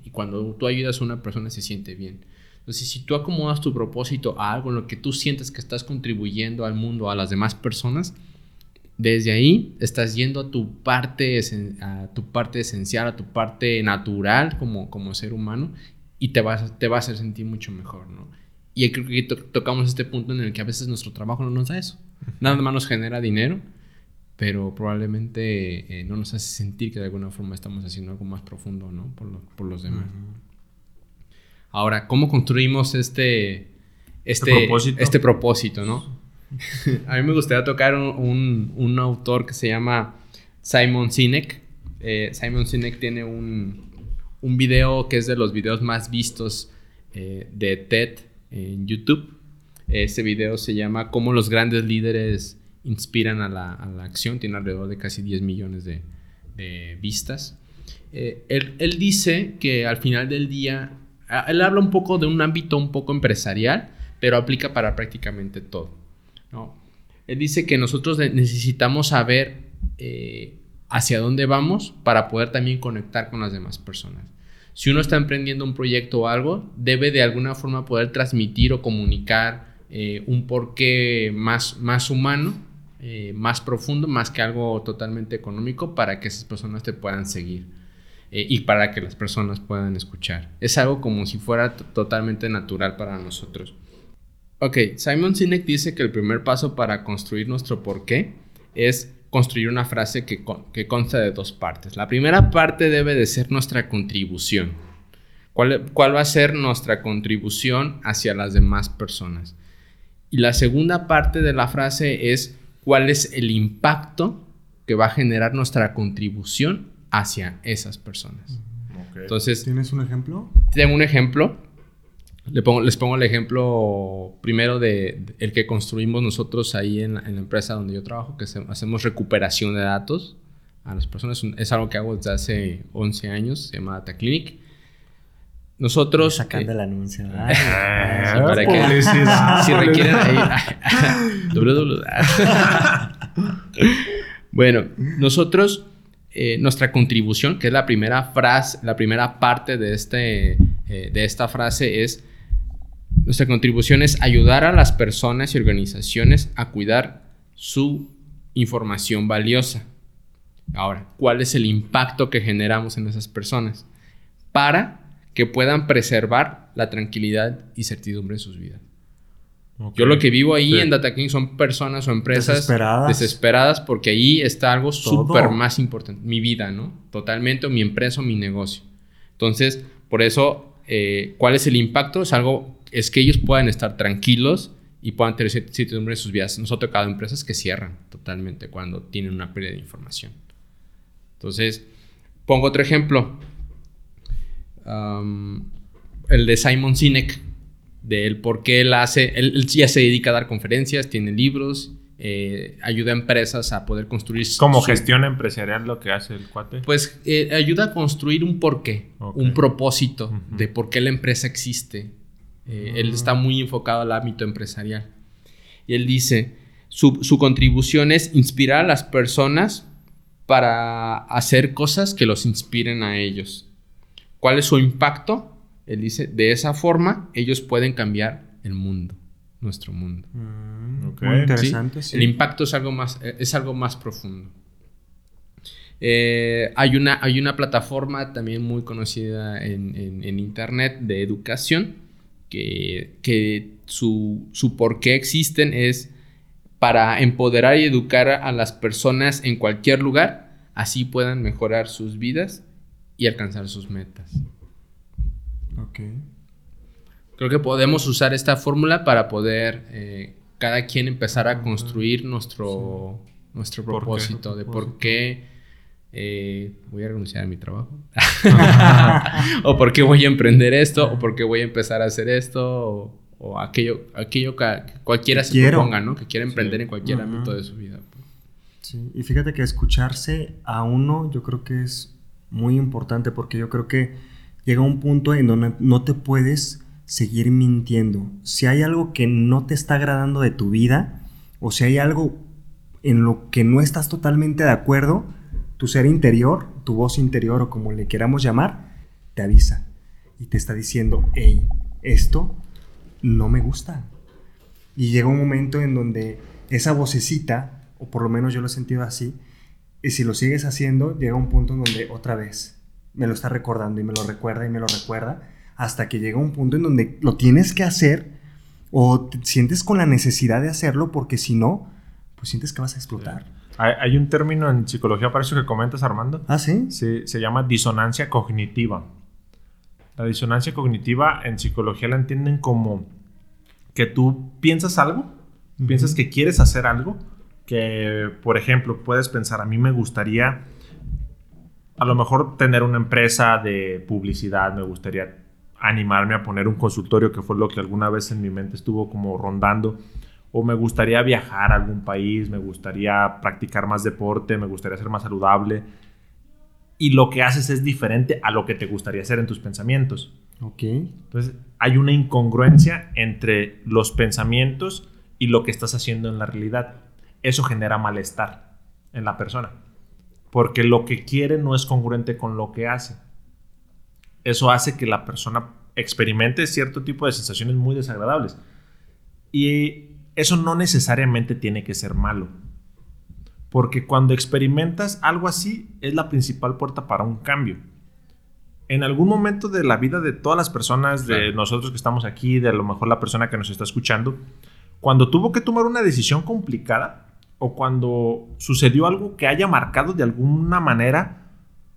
Y cuando tú ayudas a una persona se siente bien. Entonces, si tú acomodas tu propósito a algo en lo que tú sientes que estás contribuyendo al mundo, a las demás personas, desde ahí estás yendo a tu parte, a tu parte esencial, a tu parte natural como, como ser humano y te vas, te vas a sentir mucho mejor, ¿no? Y creo que tocamos este punto en el que a veces nuestro trabajo no nos da eso. Nada más nos genera dinero, pero probablemente eh, no nos hace sentir que de alguna forma estamos haciendo algo más profundo, ¿no? Por, por los demás. Ahora, ¿cómo construimos este, este, propósito? este propósito, ¿no? a mí me gustaría tocar un, un, autor que se llama Simon Sinek. Eh, Simon Sinek tiene un, un, video que es de los videos más vistos eh, de TED en YouTube. Este video se llama Cómo los grandes líderes inspiran a la, a la acción. Tiene alrededor de casi 10 millones de, vistas. Eh, él, él, dice que al final del día, él habla un poco de un ámbito un poco empresarial, pero aplica para prácticamente todo. ¿no? Él dice que nosotros necesitamos saber eh, hacia dónde vamos para poder también conectar con las demás personas. Si uno está emprendiendo un proyecto o algo, debe de alguna forma poder transmitir o comunicar eh, un porqué más, más humano, eh, más profundo, más que algo totalmente económico para que esas personas te puedan seguir y para que las personas puedan escuchar. Es algo como si fuera totalmente natural para nosotros. Ok, Simon Sinek dice que el primer paso para construir nuestro porqué es construir una frase que, que consta de dos partes. La primera parte debe de ser nuestra contribución. ¿Cuál, ¿Cuál va a ser nuestra contribución hacia las demás personas? Y la segunda parte de la frase es cuál es el impacto que va a generar nuestra contribución hacia esas personas. Entonces, ¿tienes un ejemplo? Tengo un ejemplo les pongo el ejemplo primero de, el que construimos nosotros ahí en, la empresa donde yo trabajo, que hacemos recuperación de datos a las personas. Es algo que hago desde hace 11 años, se llama Data Clinic. Nosotros... Sacando eh, el anuncio. Ah, para que, si requieren ahí... bueno, nosotros... Eh, nuestra contribución, que es la primera frase, la primera parte de, este, eh, de esta frase, es nuestra contribución es ayudar a las personas y organizaciones a cuidar su información valiosa. Ahora, ¿cuál es el impacto que generamos en esas personas? Para que puedan preservar la tranquilidad y certidumbre en sus vidas. Yo lo que vivo ahí Sí. en Data King son personas o empresas Desesperadas. desesperadas porque ahí está algo súper más importante, mi vida, ¿no? Totalmente, o mi empresa o mi negocio. Entonces, por eso, eh, ¿cuál es el impacto? Es algo, es que ellos puedan estar tranquilos y puedan tener cer- certidumbre en sus vidas. Nos ha tocado empresas que cierran totalmente cuando tienen una pérdida de información. Entonces, pongo otro ejemplo. El de Simon Sinek, de él, por qué él hace, él, él ya se dedica a dar conferencias, tiene libros, eh, ayuda a empresas a poder construir... Como su- gestión empresarial lo que hace el cuate. Pues eh, ayuda a construir un porqué, un propósito de por qué la empresa existe. Eh, Él está muy enfocado al ámbito empresarial. Y él dice, su, su contribución es inspirar a las personas para hacer cosas que los inspiren a ellos. ¿Cuál es su impacto? Él dice, de esa forma ellos pueden cambiar el mundo, nuestro mundo. Mm. Muy interesante, sí. El impacto es algo más, eh, es algo más profundo. Eh, hay, una, hay una plataforma también muy conocida en, en- en internet de educación que, que su, su por qué existen es para empoderar y educar a las personas en cualquier lugar, así puedan mejorar sus vidas y alcanzar sus metas. Ok. Creo que podemos usar esta fórmula para poder eh, cada quien empezar a construir nuestro, nuestro propósito de por qué eh, voy a renunciar a mi trabajo o por qué voy a emprender esto o por qué voy a empezar a hacer esto o, o aquello, aquello que cualquiera Que se quiero. proponga, ¿no? Que quiera emprender en cualquier ámbito de su vida. Sí, y fíjate que escucharse a uno yo creo que es muy importante porque yo creo que llega un punto en donde no te puedes seguir mintiendo. Si hay algo que no te está agradando de tu vida o si hay algo en lo que no estás totalmente de acuerdo, tu ser interior, tu voz interior o como le queramos llamar, te avisa y te está diciendo, hey, esto no me gusta. Y llega un momento en donde esa vocecita, o por lo menos yo lo he sentido así, y si lo sigues haciendo, llega un punto en donde otra vez me lo está recordando y me lo recuerda y me lo recuerda, hasta que llega un punto en donde lo tienes que hacer o te sientes con la necesidad de hacerlo porque si no, pues sientes que vas a explotar. Hay, hay un término en psicología para eso que comentas, Armando. ¿Ah, sí? Se, se llama disonancia cognitiva. La disonancia cognitiva en psicología la entienden como que tú piensas algo, piensas que quieres hacer algo, que por ejemplo puedes pensar, a mí me gustaría a lo mejor tener una empresa de publicidad, me gustaría animarme a poner un consultorio, que fue lo que alguna vez en mi mente estuvo como rondando, o me gustaría viajar a algún país, me gustaría practicar más deporte, me gustaría ser más saludable, y lo que haces es diferente a lo que te gustaría hacer en tus pensamientos. Ok. Entonces, hay una incongruencia entre los pensamientos y lo que estás haciendo en la realidad. Eso genera malestar en la persona. Porque lo que quiere no es congruente con lo que hace. Eso hace que la persona experimente cierto tipo de sensaciones muy desagradables. Y eso no necesariamente tiene que ser malo. Porque cuando experimentas algo así, es la principal puerta para un cambio en algún momento de la vida de todas las personas, de nosotros que estamos aquí, de a lo mejor la persona que nos está escuchando, cuando tuvo que tomar una decisión complicada o cuando sucedió algo que haya marcado de alguna manera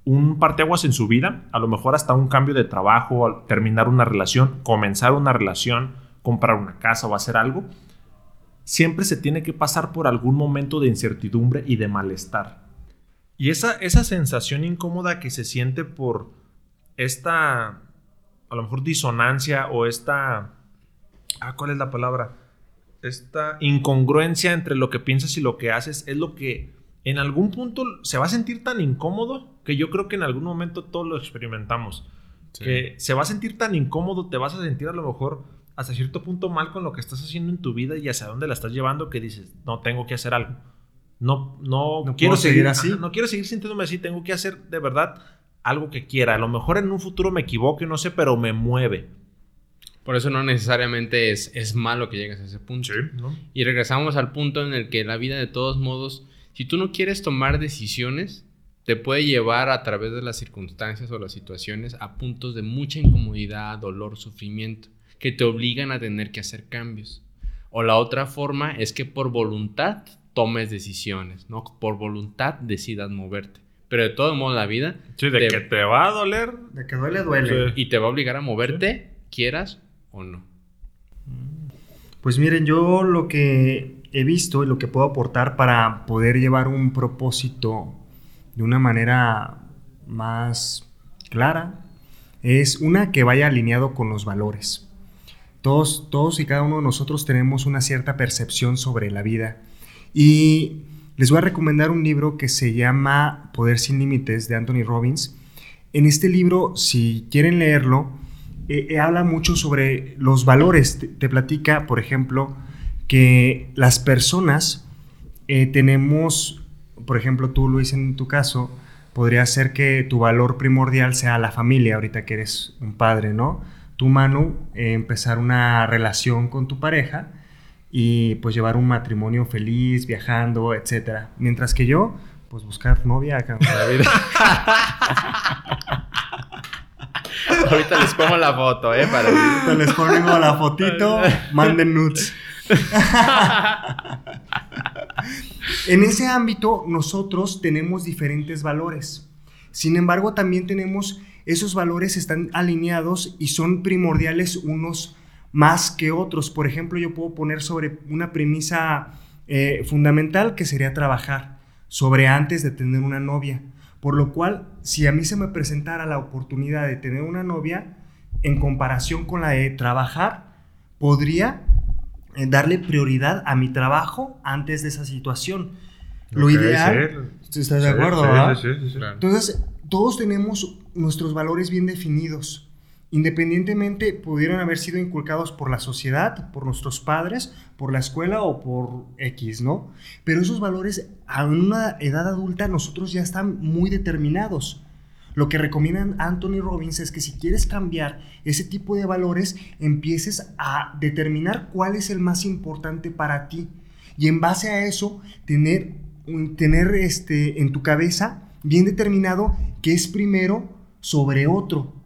un parteaguas en su vida, a lo mejor hasta un cambio de trabajo, terminar una relación, comenzar una relación, comprar una casa o hacer algo, siempre se tiene que pasar por algún momento de incertidumbre y de malestar. Y esa, esa sensación incómoda que se siente por esta, a lo mejor, disonancia o esta, ah, ¿cuál es la palabra? Esta incongruencia entre lo que piensas y lo que haces es lo que en algún punto se va a sentir tan incómodo que yo creo que en algún momento todos lo experimentamos. Sí. Que se va a sentir tan incómodo, te vas a sentir a lo mejor hasta cierto punto mal con lo que estás haciendo en tu vida y hacia dónde la estás llevando que dices, no, tengo que hacer algo. No, no, No quiero seguir seguir así. ajá, No quiero seguir sintiéndome así, tengo que hacer de verdad algo que quiera. A lo mejor en un futuro me equivoque, no sé, pero me mueve. Por eso no necesariamente es, es malo que llegues a ese punto. ¿no? Y regresamos al punto en el que la vida de todos modos, si tú no quieres tomar decisiones, te puede llevar a través de las circunstancias o las situaciones a puntos de mucha incomodidad, dolor, sufrimiento, que te obligan a tener que hacer cambios. O la otra forma es que por voluntad tomes decisiones, ¿no? Por voluntad decidas moverte. Pero de todo modo la vida... Sí, de que te va a doler. De que duele, duele. Y te va a obligar a moverte, quieras o no. Pues miren, yo lo que he visto y lo que puedo aportar para poder llevar un propósito de una manera más clara es una que vaya alineado con los valores. Todos, todos y cada uno de nosotros tenemos una cierta percepción sobre la vida y les voy a recomendar un libro que se llama Poder sin Límites de Anthony Robbins. En este libro, si quieren leerlo, eh, eh, habla mucho sobre los valores. Te, platica, por ejemplo, que las personas eh, tenemos, por ejemplo, tú Luis, en tu caso, podría ser que tu valor primordial sea la familia, ahorita que eres un padre, ¿no? Tu Manu, empezar una relación con tu pareja y pues llevar un matrimonio feliz, viajando, etcétera. Mientras que yo, pues buscar novia acá. Ahorita les pongo la foto, ¿eh? Para... Ahorita les pongo la fotito, manden nudes. en ese ámbito nosotros tenemos diferentes valores. Sin embargo, también tenemos esos valores están alineados y son primordiales unos más que otros. Por ejemplo, yo puedo poner sobre una premisa eh, fundamental que sería trabajar, sobre antes de tener una novia. Por lo cual, si a mí se me presentara la oportunidad de tener una novia, en comparación con la de trabajar, podría eh, darle prioridad a mi trabajo antes de esa situación. Lo ideal, ¿estás de acuerdo? Entonces, todos tenemos nuestros valores bien definidos independientemente pudieron haber sido inculcados por la sociedad, por nuestros padres, por la escuela o por X, ¿no? Pero esos valores a una edad adulta nosotros ya están muy determinados. Lo que recomiendan Anthony Robbins es que si quieres cambiar ese tipo de valores, empieces a determinar cuál es el más importante para ti. Y en base a eso, tener, tener este, en tu cabeza bien determinado qué es primero sobre otro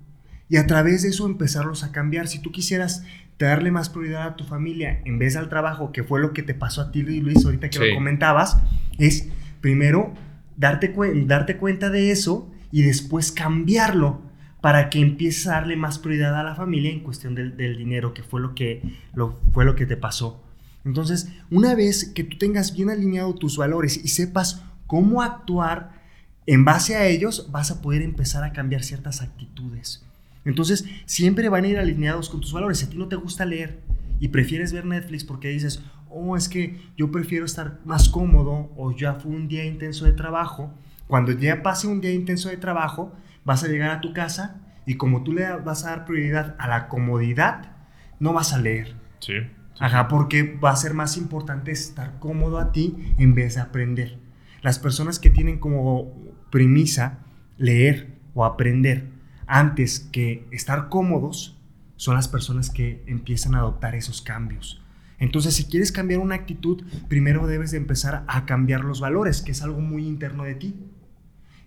y a través de eso empezarlos a cambiar. Si tú quisieras darle más prioridad a tu familia en vez al trabajo, que fue lo que te pasó a ti, Luis, ahorita que lo comentabas, es primero darte, darte cuenta de eso y después cambiarlo para que empieces a darle más prioridad a la familia en cuestión del, dinero, que fue lo que, lo, fue lo que te pasó. Entonces, una vez que tú tengas bien alineado tus valores y sepas cómo actuar en base a ellos, vas a poder empezar a cambiar ciertas actitudes. Entonces, siempre van a ir alineados con tus valores. Si a ti no te gusta leer y prefieres ver Netflix porque dices, oh, es que yo prefiero estar más cómodo o ya fue un día intenso de trabajo, cuando ya pase un día intenso de trabajo, vas a llegar a tu casa y como tú le vas a dar prioridad a la comodidad, no vas a leer. Sí. Ajá, porque va a ser más importante estar cómodo a ti en vez de aprender. Las personas que tienen como premisa leer o aprender antes que estar cómodos, son las personas que empiezan a adoptar esos cambios. Entonces, si quieres cambiar una actitud, primero debes de empezar a cambiar los valores, que es algo muy interno de ti.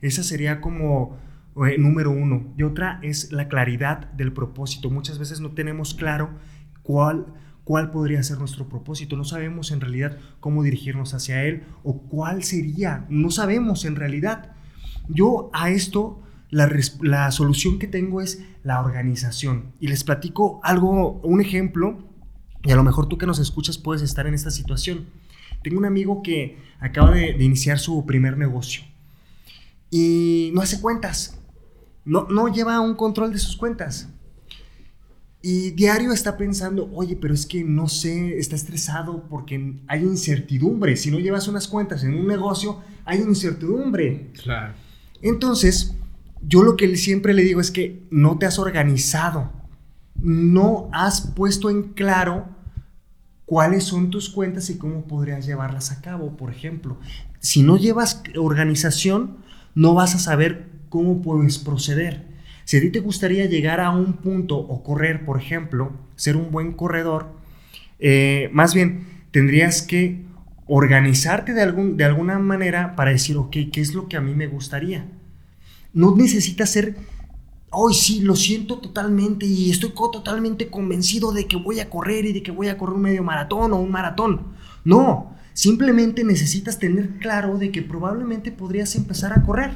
Esa sería como eh, número uno. Y otra es la claridad del propósito. Muchas veces no tenemos claro cuál, cuál podría ser nuestro propósito. No sabemos en realidad cómo dirigirnos hacia él o cuál sería. No sabemos en realidad. Yo a esto la, solución que tengo es la organización. Y les platico algo, un ejemplo, y a lo mejor tú que nos escuchas puedes estar en esta situación. Tengo un amigo que acaba de, iniciar su primer negocio y no hace cuentas, no, no lleva un control de sus cuentas. Y diario está pensando, oye, pero es que no sé, está estresado porque hay incertidumbre. Si no llevas unas cuentas en un negocio, hay incertidumbre. Claro. Entonces, yo lo que siempre le digo es que no te has organizado, no has puesto en claro cuáles son tus cuentas y cómo podrías llevarlas a cabo, por ejemplo. Si no llevas organización, no vas a saber cómo puedes proceder. Si a ti te gustaría llegar a un punto o correr, por ejemplo, ser un buen corredor, eh, más bien tendrías que organizarte de, algún, de alguna manera para decir, ok, ¿qué es lo que a mí me gustaría? No necesitas ser, hoy sí, lo siento totalmente y estoy totalmente convencido de que voy a correr y de que voy a correr un medio maratón o un maratón. No, simplemente necesitas tener claro de que probablemente podrías empezar a correr.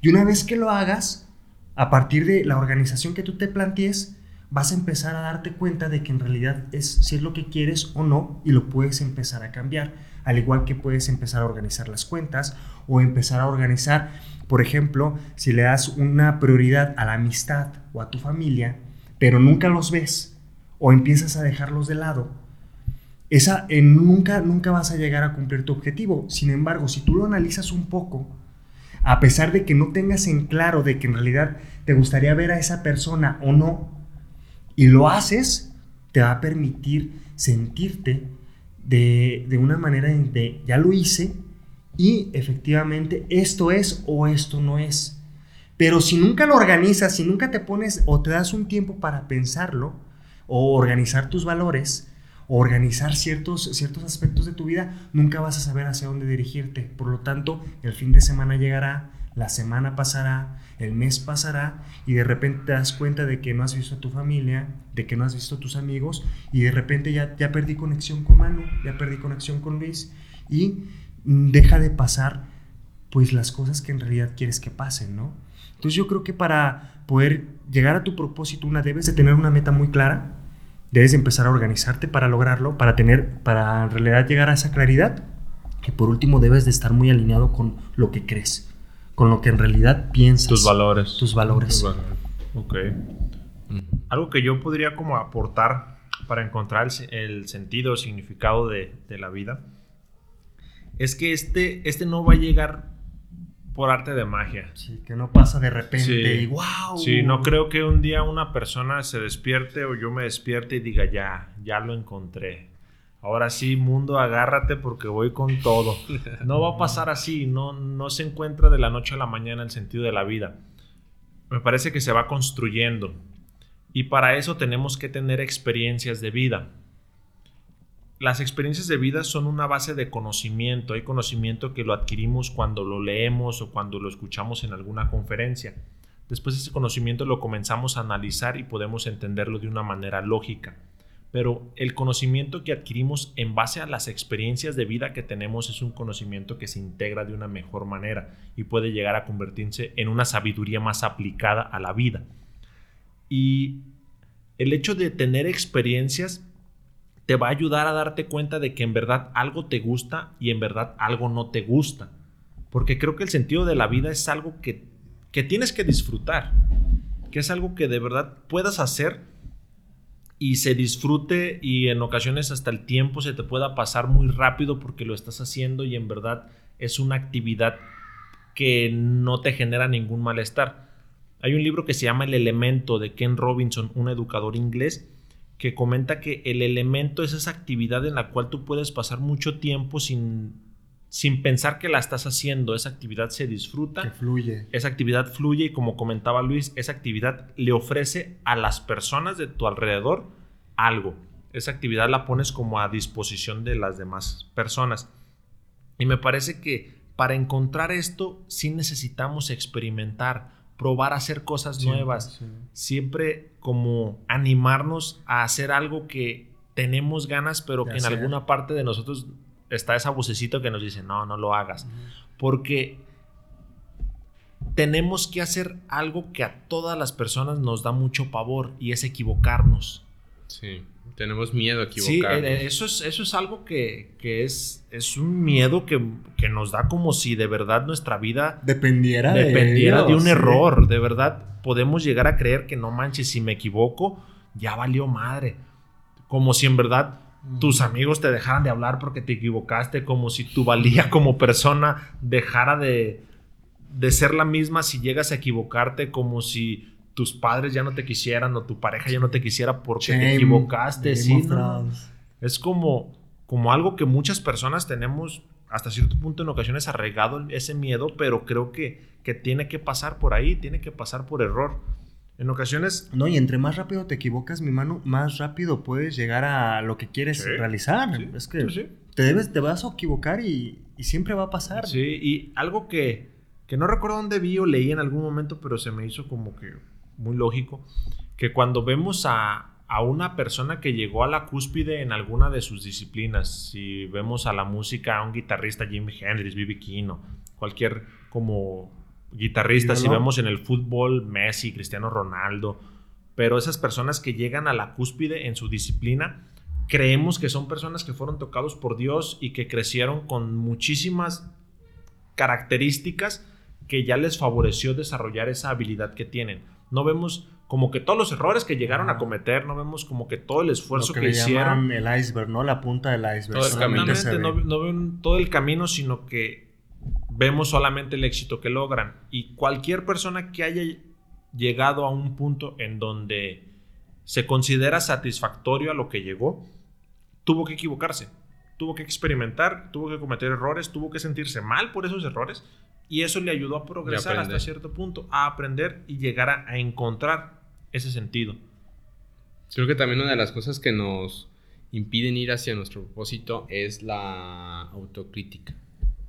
Y una vez que lo hagas, a partir de la organización que tú te plantees, vas a empezar a darte cuenta de que en realidad es si es lo que quieres o no y lo puedes empezar a cambiar. Al igual que puedes empezar a organizar las cuentas o empezar a organizar, por ejemplo, si le das una prioridad a la amistad o a tu familia, pero nunca los ves o empiezas a dejarlos de lado, esa nunca nunca vas a llegar a cumplir tu objetivo. Sin embargo, si tú lo analizas un poco, a pesar de que no tengas en claro de que en realidad te gustaría ver a esa persona o no, y lo haces, te va a permitir sentirte de, una manera de ya lo hice y efectivamente esto es o esto no es. Pero si nunca lo organizas, si nunca te pones o te das un tiempo para pensarlo o organizar tus valores, o organizar ciertos, ciertos aspectos de tu vida, nunca vas a saber hacia dónde dirigirte. Por lo tanto, el fin de semana llegará, la semana pasará, el mes pasará y de repente te das cuenta de que no has visto a tu familia, de que no has visto a tus amigos y de repente ya, ya perdí conexión con Manu, ya perdí conexión con Luis y deja de pasar pues las cosas que en realidad quieres que pasen, ¿no? Entonces yo creo que para poder llegar a tu propósito, una debes de tener una meta muy clara, debes empezar a organizarte para lograrlo, para tener, para en realidad llegar a esa claridad, que por último debes de estar muy alineado con lo que crees con lo que en realidad piensas. Tus valores. Tus valores. Ok. Algo que yo podría como aportar para encontrar el, sentido o significado de, la vida es que este, este no va a llegar por arte de magia. Sí, que no pasa de repente y wow. Sí, no creo que un día una persona se despierte o yo me despierte y diga ya, ya lo encontré ahora sí, mundo, agárrate porque voy con todo. No va a pasar así, no, no se encuentra de la noche a la mañana el sentido de la vida. Me parece que se va construyendo. Y para eso tenemos que tener experiencias de vida. Las experiencias de vida son una base de conocimiento. Hay conocimiento que lo adquirimos cuando lo leemos o cuando lo escuchamos en alguna conferencia. Después ese conocimiento lo comenzamos a analizar y podemos entenderlo de una manera lógica pero el conocimiento que adquirimos en base a las experiencias de vida que tenemos es un conocimiento que se integra de una mejor manera y puede llegar a convertirse en una sabiduría más aplicada a la vida. Y el hecho de tener experiencias te va a ayudar a darte cuenta de que en verdad algo te gusta y en verdad algo no te gusta. Porque creo que el sentido de la vida es algo que, que tienes que disfrutar, que es algo que de verdad puedas hacer y se disfrute y en ocasiones hasta el tiempo se te pueda pasar muy rápido porque lo estás haciendo y en verdad es una actividad que no te genera ningún malestar. Hay un libro que se llama El elemento de Ken Robinson, un educador inglés, que comenta que el elemento es esa actividad en la cual tú puedes pasar mucho tiempo sin, sin pensar que la estás haciendo. Esa actividad se disfruta. Que fluye. Esa actividad fluye y como comentaba Luis, esa actividad le ofrece a las personas de tu alrededor algo. Esa actividad la pones como a disposición de las demás personas. Y me parece que para encontrar esto sí necesitamos experimentar, probar a hacer cosas nuevas. Siempre como animarnos a hacer algo que tenemos ganas, pero que en alguna parte de nosotros está esa vocecita que nos dice, no, no lo hagas. Porque tenemos que hacer algo que a todas las personas nos da mucho pavor y es equivocarnos. Sí, tenemos miedo a equivocarnos. Sí, eh, eso es, eso es algo que, es, es un miedo que, nos da como si de verdad nuestra vida dependiera, dependiera de, un error. De verdad, podemos llegar a creer que no manches, si me equivoco, ya valió madre. Como si en verdad tus amigos te dejaran de hablar porque te equivocaste, como si tu valía como persona dejara de, de ser la misma si llegas a equivocarte, como si tus padres ya no te quisieran o tu pareja ya no te quisiera porque te equivocaste. Sí, Es como, como algo que muchas personas tenemos hasta cierto punto en ocasiones arraigado ese miedo, pero creo que, que tiene que pasar por ahí, tiene que pasar por error. En ocasiones... No, y entre más rápido te equivocas, mi mano, más rápido puedes llegar a lo que quieres realizar. es que te debes, te vas a equivocar y, y siempre va a pasar. Sí, y algo que, que no recuerdo dónde vi o leí en algún momento, pero se me hizo como que muy lógico, que cuando vemos a, a una persona que llegó a la cúspide en alguna de sus disciplinas, si vemos a la música, a un guitarrista, Jimi Hendrix, B.B. King, o cualquier como guitarrista, si vemos en el fútbol, Messi, Cristiano Ronaldo, pero esas personas que llegan a la cúspide en su disciplina, creemos que son personas que fueron tocados por Dios y que crecieron con muchísimas características que ya les favoreció desarrollar esa habilidad que tienen. No vemos como que todos los errores que llegaron a cometer, no vemos como que todo el esfuerzo Lo que, que, le hicieron. el iceberg, ¿no? La punta del iceberg. Todo no, no ven todo el camino, sino que vemos solamente el éxito que logran. Y cualquier persona que haya llegado a un punto en donde se considera satisfactorio a lo que llegó, tuvo que equivocarse, tuvo que experimentar, tuvo que cometer errores, tuvo que sentirse mal por esos errores. Y eso le ayudó a progresar hasta cierto punto, a aprender y llegar a, a encontrar ese sentido. Creo que también una de las cosas que nos impiden ir hacia nuestro propósito es la autocrítica.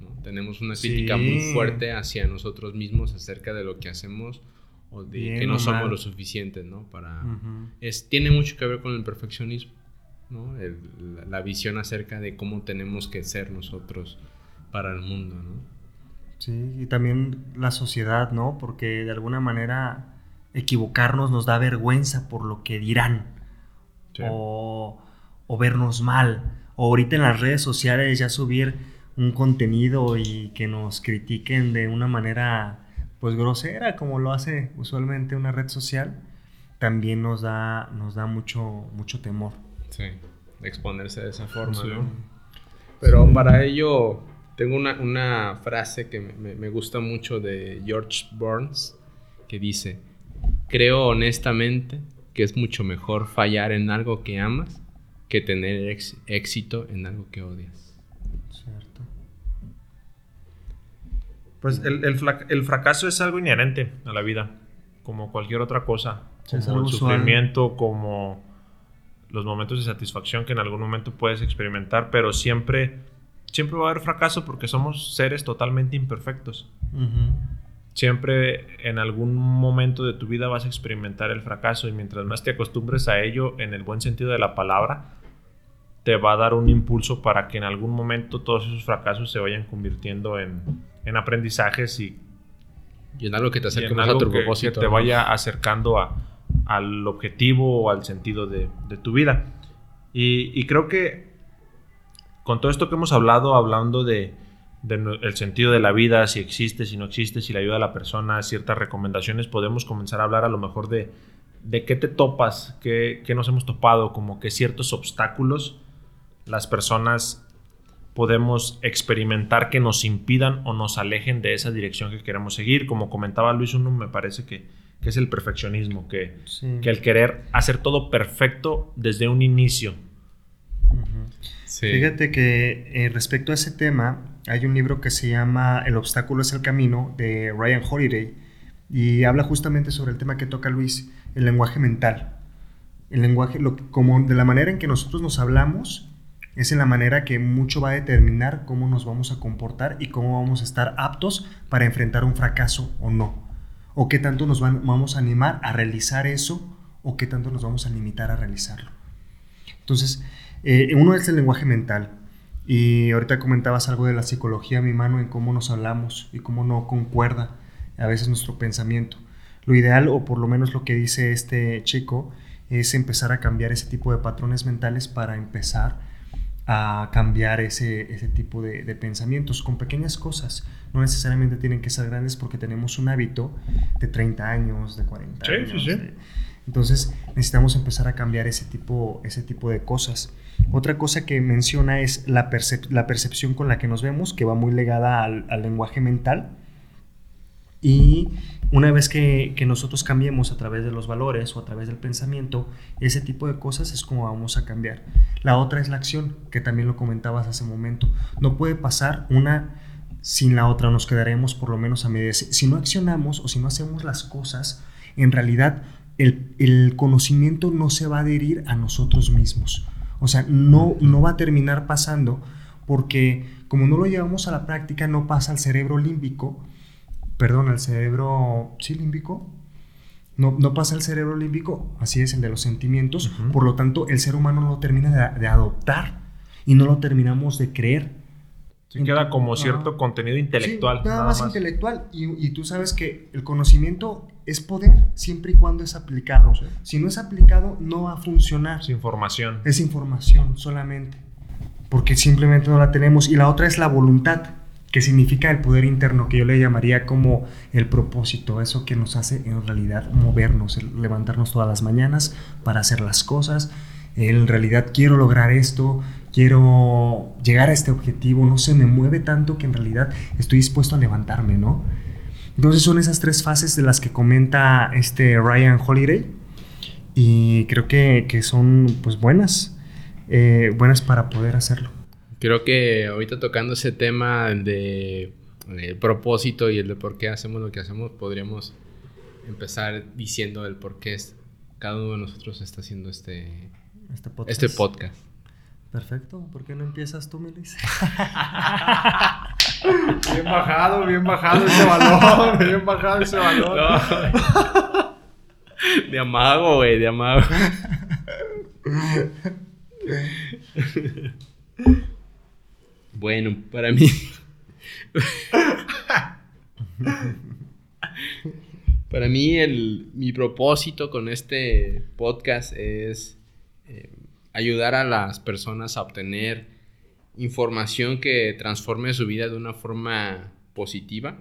¿No? Tenemos una Sí. crítica muy fuerte hacia nosotros mismos acerca de lo que hacemos o de Bien que no somos mal. lo suficientes, ¿no? Para, Ujú. es, tiene mucho que ver con el perfeccionismo, ¿no? El- la, la visión acerca de cómo tenemos que ser nosotros para el mundo, ¿no? Sí, y también la sociedad, ¿no? Porque de alguna manera equivocarnos nos da vergüenza por lo que dirán. Sí. O, o vernos mal. O ahorita en las redes sociales ya subir un contenido y que nos critiquen de una manera pues grosera como lo hace usualmente una red social, también nos da, nos da mucho, mucho temor. Sí, de exponerse de esa forma, Sí. ¿no? Pero para ello tengo una, una frase que me, me- me gusta mucho de George Burns que dice, creo honestamente que es mucho mejor fallar en algo que amas que tener ex- éxito en algo que odias. Pues el, el el fracaso es algo inherente a la vida, como cualquier otra cosa. Es como el usual. sufrimiento, como los momentos de satisfacción que en algún momento puedes experimentar, pero siempre, siempre va a haber fracaso porque somos seres totalmente imperfectos. Siempre en algún momento de tu vida vas a experimentar el fracaso y mientras más te acostumbres a ello en el buen sentido de la palabra, te va a dar un impulso para que en algún momento todos esos fracasos se vayan convirtiendo en, en aprendizajes y, Y en algo que te acerque más a tu que, propósito. que te ¿no? vaya acercando a- al objetivo o al sentido de, de tu vida. Y, y creo que con todo esto que hemos hablado, hablando de, de el sentido de la vida, si existe, si no existe, si le ayuda a la persona, ciertas recomendaciones, podemos comenzar a hablar a lo mejor de, de qué te topas, qué, qué nos hemos topado, como que ciertos obstáculos las personas podemos experimentar que nos impidan o nos alejen de esa dirección que queremos seguir. Como comentaba Luis, uno me parece que, que es el perfeccionismo, que, Sí. que el querer hacer todo perfecto desde un inicio. Ujú. Sí. Fíjate que eh, respecto a ese tema, hay un libro que se llama El obstáculo es el camino de Ryan Holiday y habla justamente sobre el tema que toca Luis, el lenguaje mental. El lenguaje, lo, como de la manera en que nosotros nos hablamos, es en la manera que mucho va a determinar cómo nos vamos a comportar y cómo vamos a estar aptos para enfrentar un fracaso o no. O qué tanto nos vamos a animar a realizar eso o qué tanto nos vamos a limitar a realizarlo. Entonces, eh, uno es el lenguaje mental. Y ahorita comentabas algo de la psicología, mi mano, en cómo nos hablamos y cómo no concuerda a veces nuestro pensamiento. Lo ideal, o por lo menos lo que dice este chico, es empezar a cambiar ese tipo de patrones mentales para empezar a cambiar ese, ese tipo de, de pensamientos con pequeñas cosas. No necesariamente tienen que ser grandes porque tenemos un hábito de 30 años, de 40 Sí, años. sí, sí. de- entonces necesitamos empezar a cambiar ese tipo, ese tipo de cosas. Otra cosa que menciona es la, percep- la percepción con la que nos vemos, que va muy ligada al, al lenguaje mental. Y una vez que, que nosotros cambiemos a través de los valores o a través del pensamiento, ese tipo de cosas es como vamos a cambiar. La otra es la acción, que también lo comentabas hace un momento. No puede pasar una sin la otra, nos quedaremos por lo menos a medias. Si no accionamos o si no hacemos las cosas, en realidad el, el conocimiento no se va a adherir a nosotros mismos. O sea, no, no va a terminar pasando porque como no lo llevamos a la práctica, no pasa al cerebro límbico, perdón, al cerebro, ¿sí límbico? No, no pasa al cerebro límbico, así es, el de los sentimientos, por lo tanto el ser humano no lo termina de, de adoptar y no lo terminamos de creer. Sí, queda como cierto contenido intelectual. Sí, nada, más, intelectual. Y, y tú sabes que el conocimiento es poder siempre y cuando es aplicado. Sí. Si no es aplicado, no va a funcionar. Es información. Es información solamente. Porque simplemente no la tenemos. Y la otra es la voluntad, que significa el poder interno, que yo le llamaría como el propósito, eso que nos hace en realidad movernos, levantarnos todas las mañanas para hacer las cosas. En realidad quiero lograr esto, quiero llegar a este objetivo, no se me mueve tanto que en realidad estoy dispuesto a levantarme, ¿no? Entonces son esas tres fases de las que comenta este Ryan Holiday y creo que, que son pues buenas, eh, buenas para poder hacerlo. Creo que ahorita tocando ese tema el de el propósito y el de por qué hacemos lo que hacemos, podríamos empezar diciendo el por qué es- cada uno de nosotros está haciendo este, Este podcast. este podcast. Perfecto, ¿por qué no empiezas tú, Melis? Bien bajado, bien bajado ese balón. Bien bajado ese balón. De amago, güey, de amago. bueno, para mí. para mí, el, mi propósito con este podcast es eh, ayudar a las personas a obtener información que transforme su vida de una forma positiva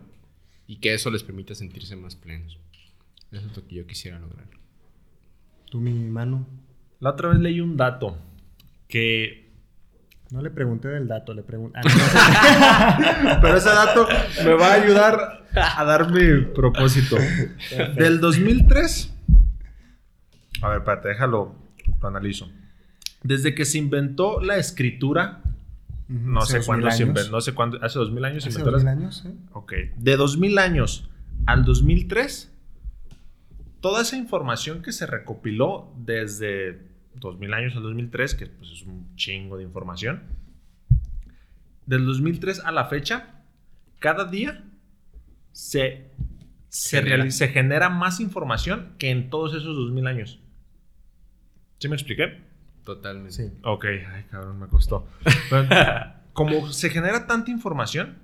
y que eso les permita sentirse más plenos. Eso es lo que yo quisiera lograr. Tú, mi mano. La otra vez leí un dato que. No le pregunté del dato, le pregunté... Pero ese dato me va a ayudar a dar mi propósito. Del 2003. A ver, espérate, déjalo, lo analizo. Desde que se inventó la escritura, no sé cuándo se inventó, no sé cuándo, hace 2000 años se inventó dos la mil años, ¿eh? Ok. De 2000 años al 2003, toda esa información que se recopiló desde 2000 años al 2003, que pues es un chingo de información, del 2003 a la fecha, cada día se, se, Genera. reali- se genera más información que en todos esos 2000 años. ¿Sí me expliqué? Totalmente. Sí. Ok, ay cabrón, me costó. Pero, como se genera tanta información,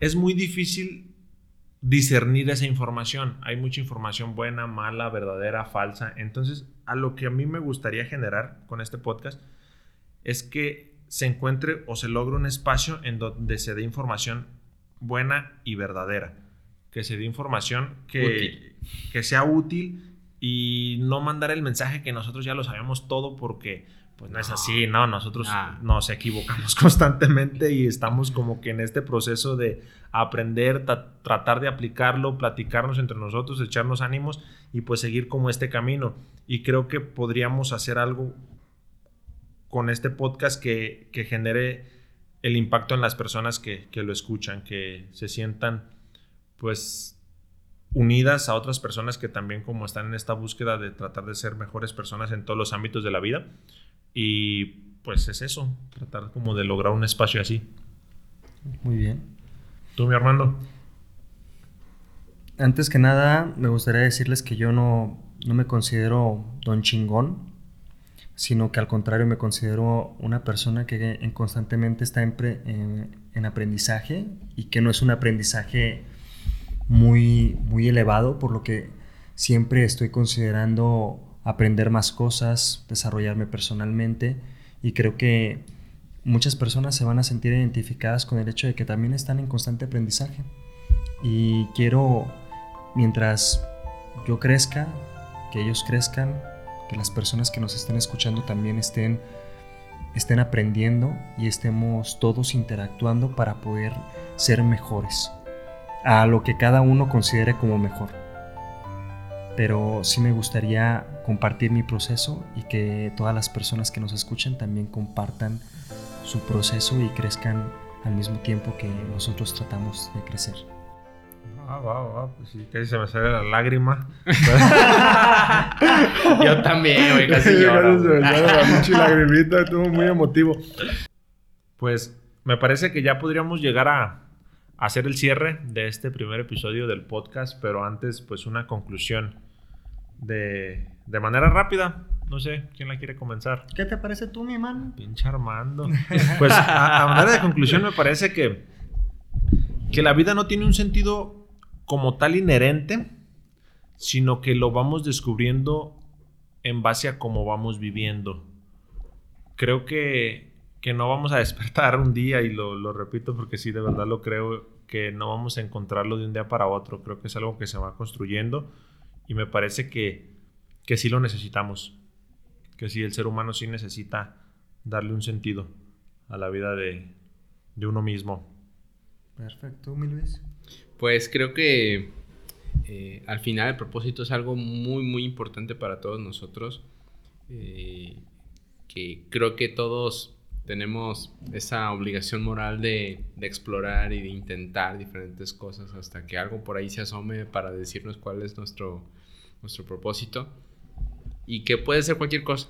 es muy difícil discernir esa información. Hay mucha información buena, mala, verdadera, falsa. Entonces, a lo que a mí me gustaría generar con este podcast es que se encuentre o se logre un espacio en donde se dé información buena y verdadera. Que se dé información que, que sea útil y no mandar el mensaje que nosotros ya lo sabemos todo porque pues no es así, no, nosotros No. nos equivocamos constantemente y estamos como que en este proceso de aprender, ta- tratar de aplicarlo, platicarnos entre nosotros, echarnos ánimos y pues seguir como este camino. Y creo que podríamos hacer algo con este podcast que, que genere el impacto en las personas que, que lo escuchan, que se sientan pues unidas a otras personas que también como están en esta búsqueda de tratar de ser mejores personas en todos los ámbitos de la vida. Y pues es eso, tratar como de lograr un espacio así. Muy bien. ¿Tú, mi Armando? Antes que nada, me gustaría decirles que yo no, no me considero don chingón, sino que al contrario me considero una persona que en- constantemente está en, pre- en- en aprendizaje y que no es un aprendizaje muy, muy elevado, por lo que siempre estoy considerando aprender más cosas, desarrollarme personalmente y creo que muchas personas se van a sentir identificadas con el hecho de que también están en constante aprendizaje y quiero, mientras yo crezca, que ellos crezcan, que las personas que nos estén escuchando también estén, estén aprendiendo y estemos todos interactuando para poder ser mejores a lo que cada uno considere como mejor. Pero sí me gustaría compartir mi proceso y que todas las personas que nos escuchen también compartan su proceso y crezcan al mismo tiempo que nosotros tratamos de crecer. Ah, va, va, pues sí, casi se me sale la lágrima. Yo también, güey, casi Casi lloro. se me sale la pinche lagrimita, estuvo muy emotivo. Pues me parece que ya podríamos llegar a hacer el cierre de este primer episodio del podcast, pero antes pues una conclusión de, de manera rápida. No sé, ¿quién la quiere comenzar? ¿Qué te parece tú, mi mano? Pinche Armando. Pues a, a manera de conclusión me parece que, que la vida no tiene un sentido como tal inherente, sino que lo vamos descubriendo en base a cómo vamos viviendo. Creo que, que no vamos a despertar un día, y lo, lo repito porque sí, de verdad lo creo, que no vamos a encontrarlo de un día para otro. Creo que es algo que se va construyendo y me parece que, que sí lo necesitamos. Que sí, el ser humano sí necesita darle un sentido a la vida de, de uno mismo. Perfecto, mi Luis. Pues creo que eh, al final el propósito es algo muy, muy importante para todos nosotros. Eh, que creo que todos tenemos esa obligación moral de, de, explorar y de intentar diferentes cosas hasta que algo por ahí se asome para decirnos cuál es nuestro, nuestro propósito. Y que puede ser cualquier cosa,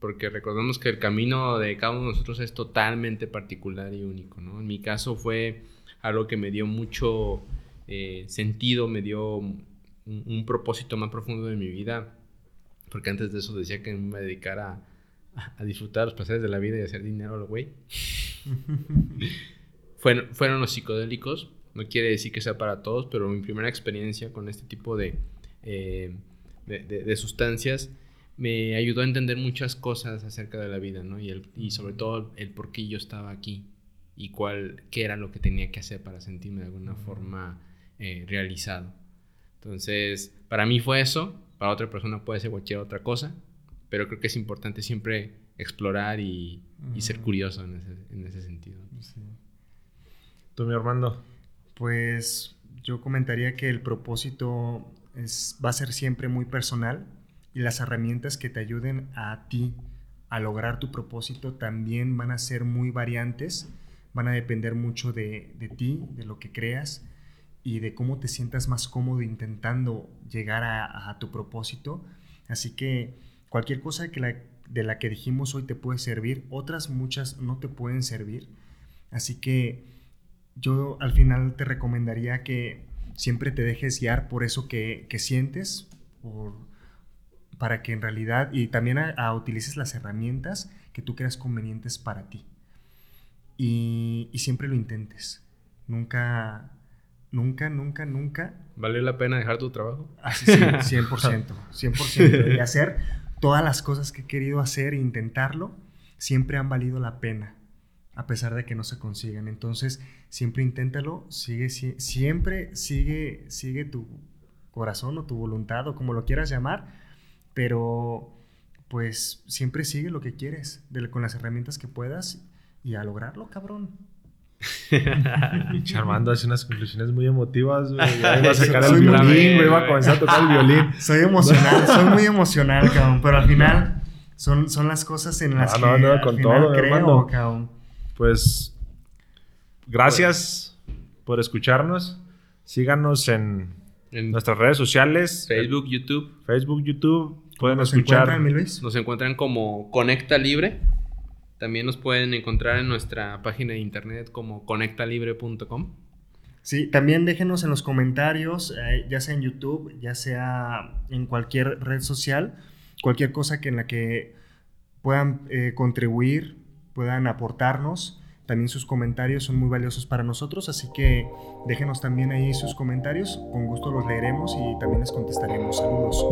porque recordemos que el camino de cada uno de nosotros es totalmente particular y único. ¿no? En mi caso fue algo que me dio mucho eh, sentido, me dio un, un, propósito más profundo de mi vida, porque antes de eso decía que me iba a dedicar a, a disfrutar los placeres de la vida y hacer dinero al güey. fueron, fueron los psicodélicos, no quiere decir que sea para todos, pero mi primera experiencia con este tipo de, eh, de, de, de sustancias me ayudó a entender muchas cosas acerca de la vida, ¿no? Y, el, y sobre todo el por qué yo estaba aquí y cuál, qué era lo que tenía que hacer para sentirme de alguna forma eh, realizado. Entonces, para mí fue eso, para otra persona puede ser cualquier otra cosa, pero creo que es importante siempre explorar y, y ser curioso en ese, en ese sentido. Sí. ¿Tú, mi Armando? Pues yo comentaría que el propósito va a ser siempre muy personal y las herramientas que te ayuden a ti a lograr tu propósito también van a ser muy variantes, van a depender mucho de, de ti, de lo que creas y de cómo te sientas más cómodo intentando llegar a, tu propósito. Así que cualquier cosa de la que dijimos hoy te puede servir, otras muchas no te pueden servir. Así que yo al final te recomendaría que siempre te dejes guiar por eso que, que sientes, por, para que en realidad, y también a, a, utilices las herramientas que tú creas convenientes para ti. Y, y siempre lo intentes. Nunca, nunca, nunca, nunca. ¿Vale la pena dejar tu trabajo? Así sí, 100%. 100%. Y hacer todas las cosas que he querido hacer e intentarlo, siempre han valido la pena, a pesar de que no se consigan. Entonces, siempre inténtalo, sigue, siempre sigue, sigue tu corazón o tu voluntad o como lo quieras llamar, pero pues siempre sigue lo que quieres, de, con las herramientas que puedas y a lograrlo, cabrón. Armando hace unas conclusiones muy emotivas, güey. Ya iba a sacar el violín, güey. Iba a comenzar a tocar el violín. Soy emocional, soy muy emocional, cabrón. Pero al final son, son las cosas en las no, que no, no, con todo, creo, hermano. cabrón. Pues gracias por escucharnos. Síganos en, en, nuestras redes sociales. Facebook, YouTube. Facebook, YouTube. Pueden ¿Nos escuchar. Encuentran? Nos encuentran como Conecta Libre. También nos pueden encontrar en nuestra página de internet como conectalibre.com. Sí, también déjenos en los comentarios, eh, ya sea en YouTube, ya sea en cualquier red social, cualquier cosa que en la que puedan eh, contribuir, puedan aportarnos. También sus comentarios son muy valiosos para nosotros, así que déjenos también ahí sus comentarios. Con gusto los leeremos y también les contestaremos. Saludos.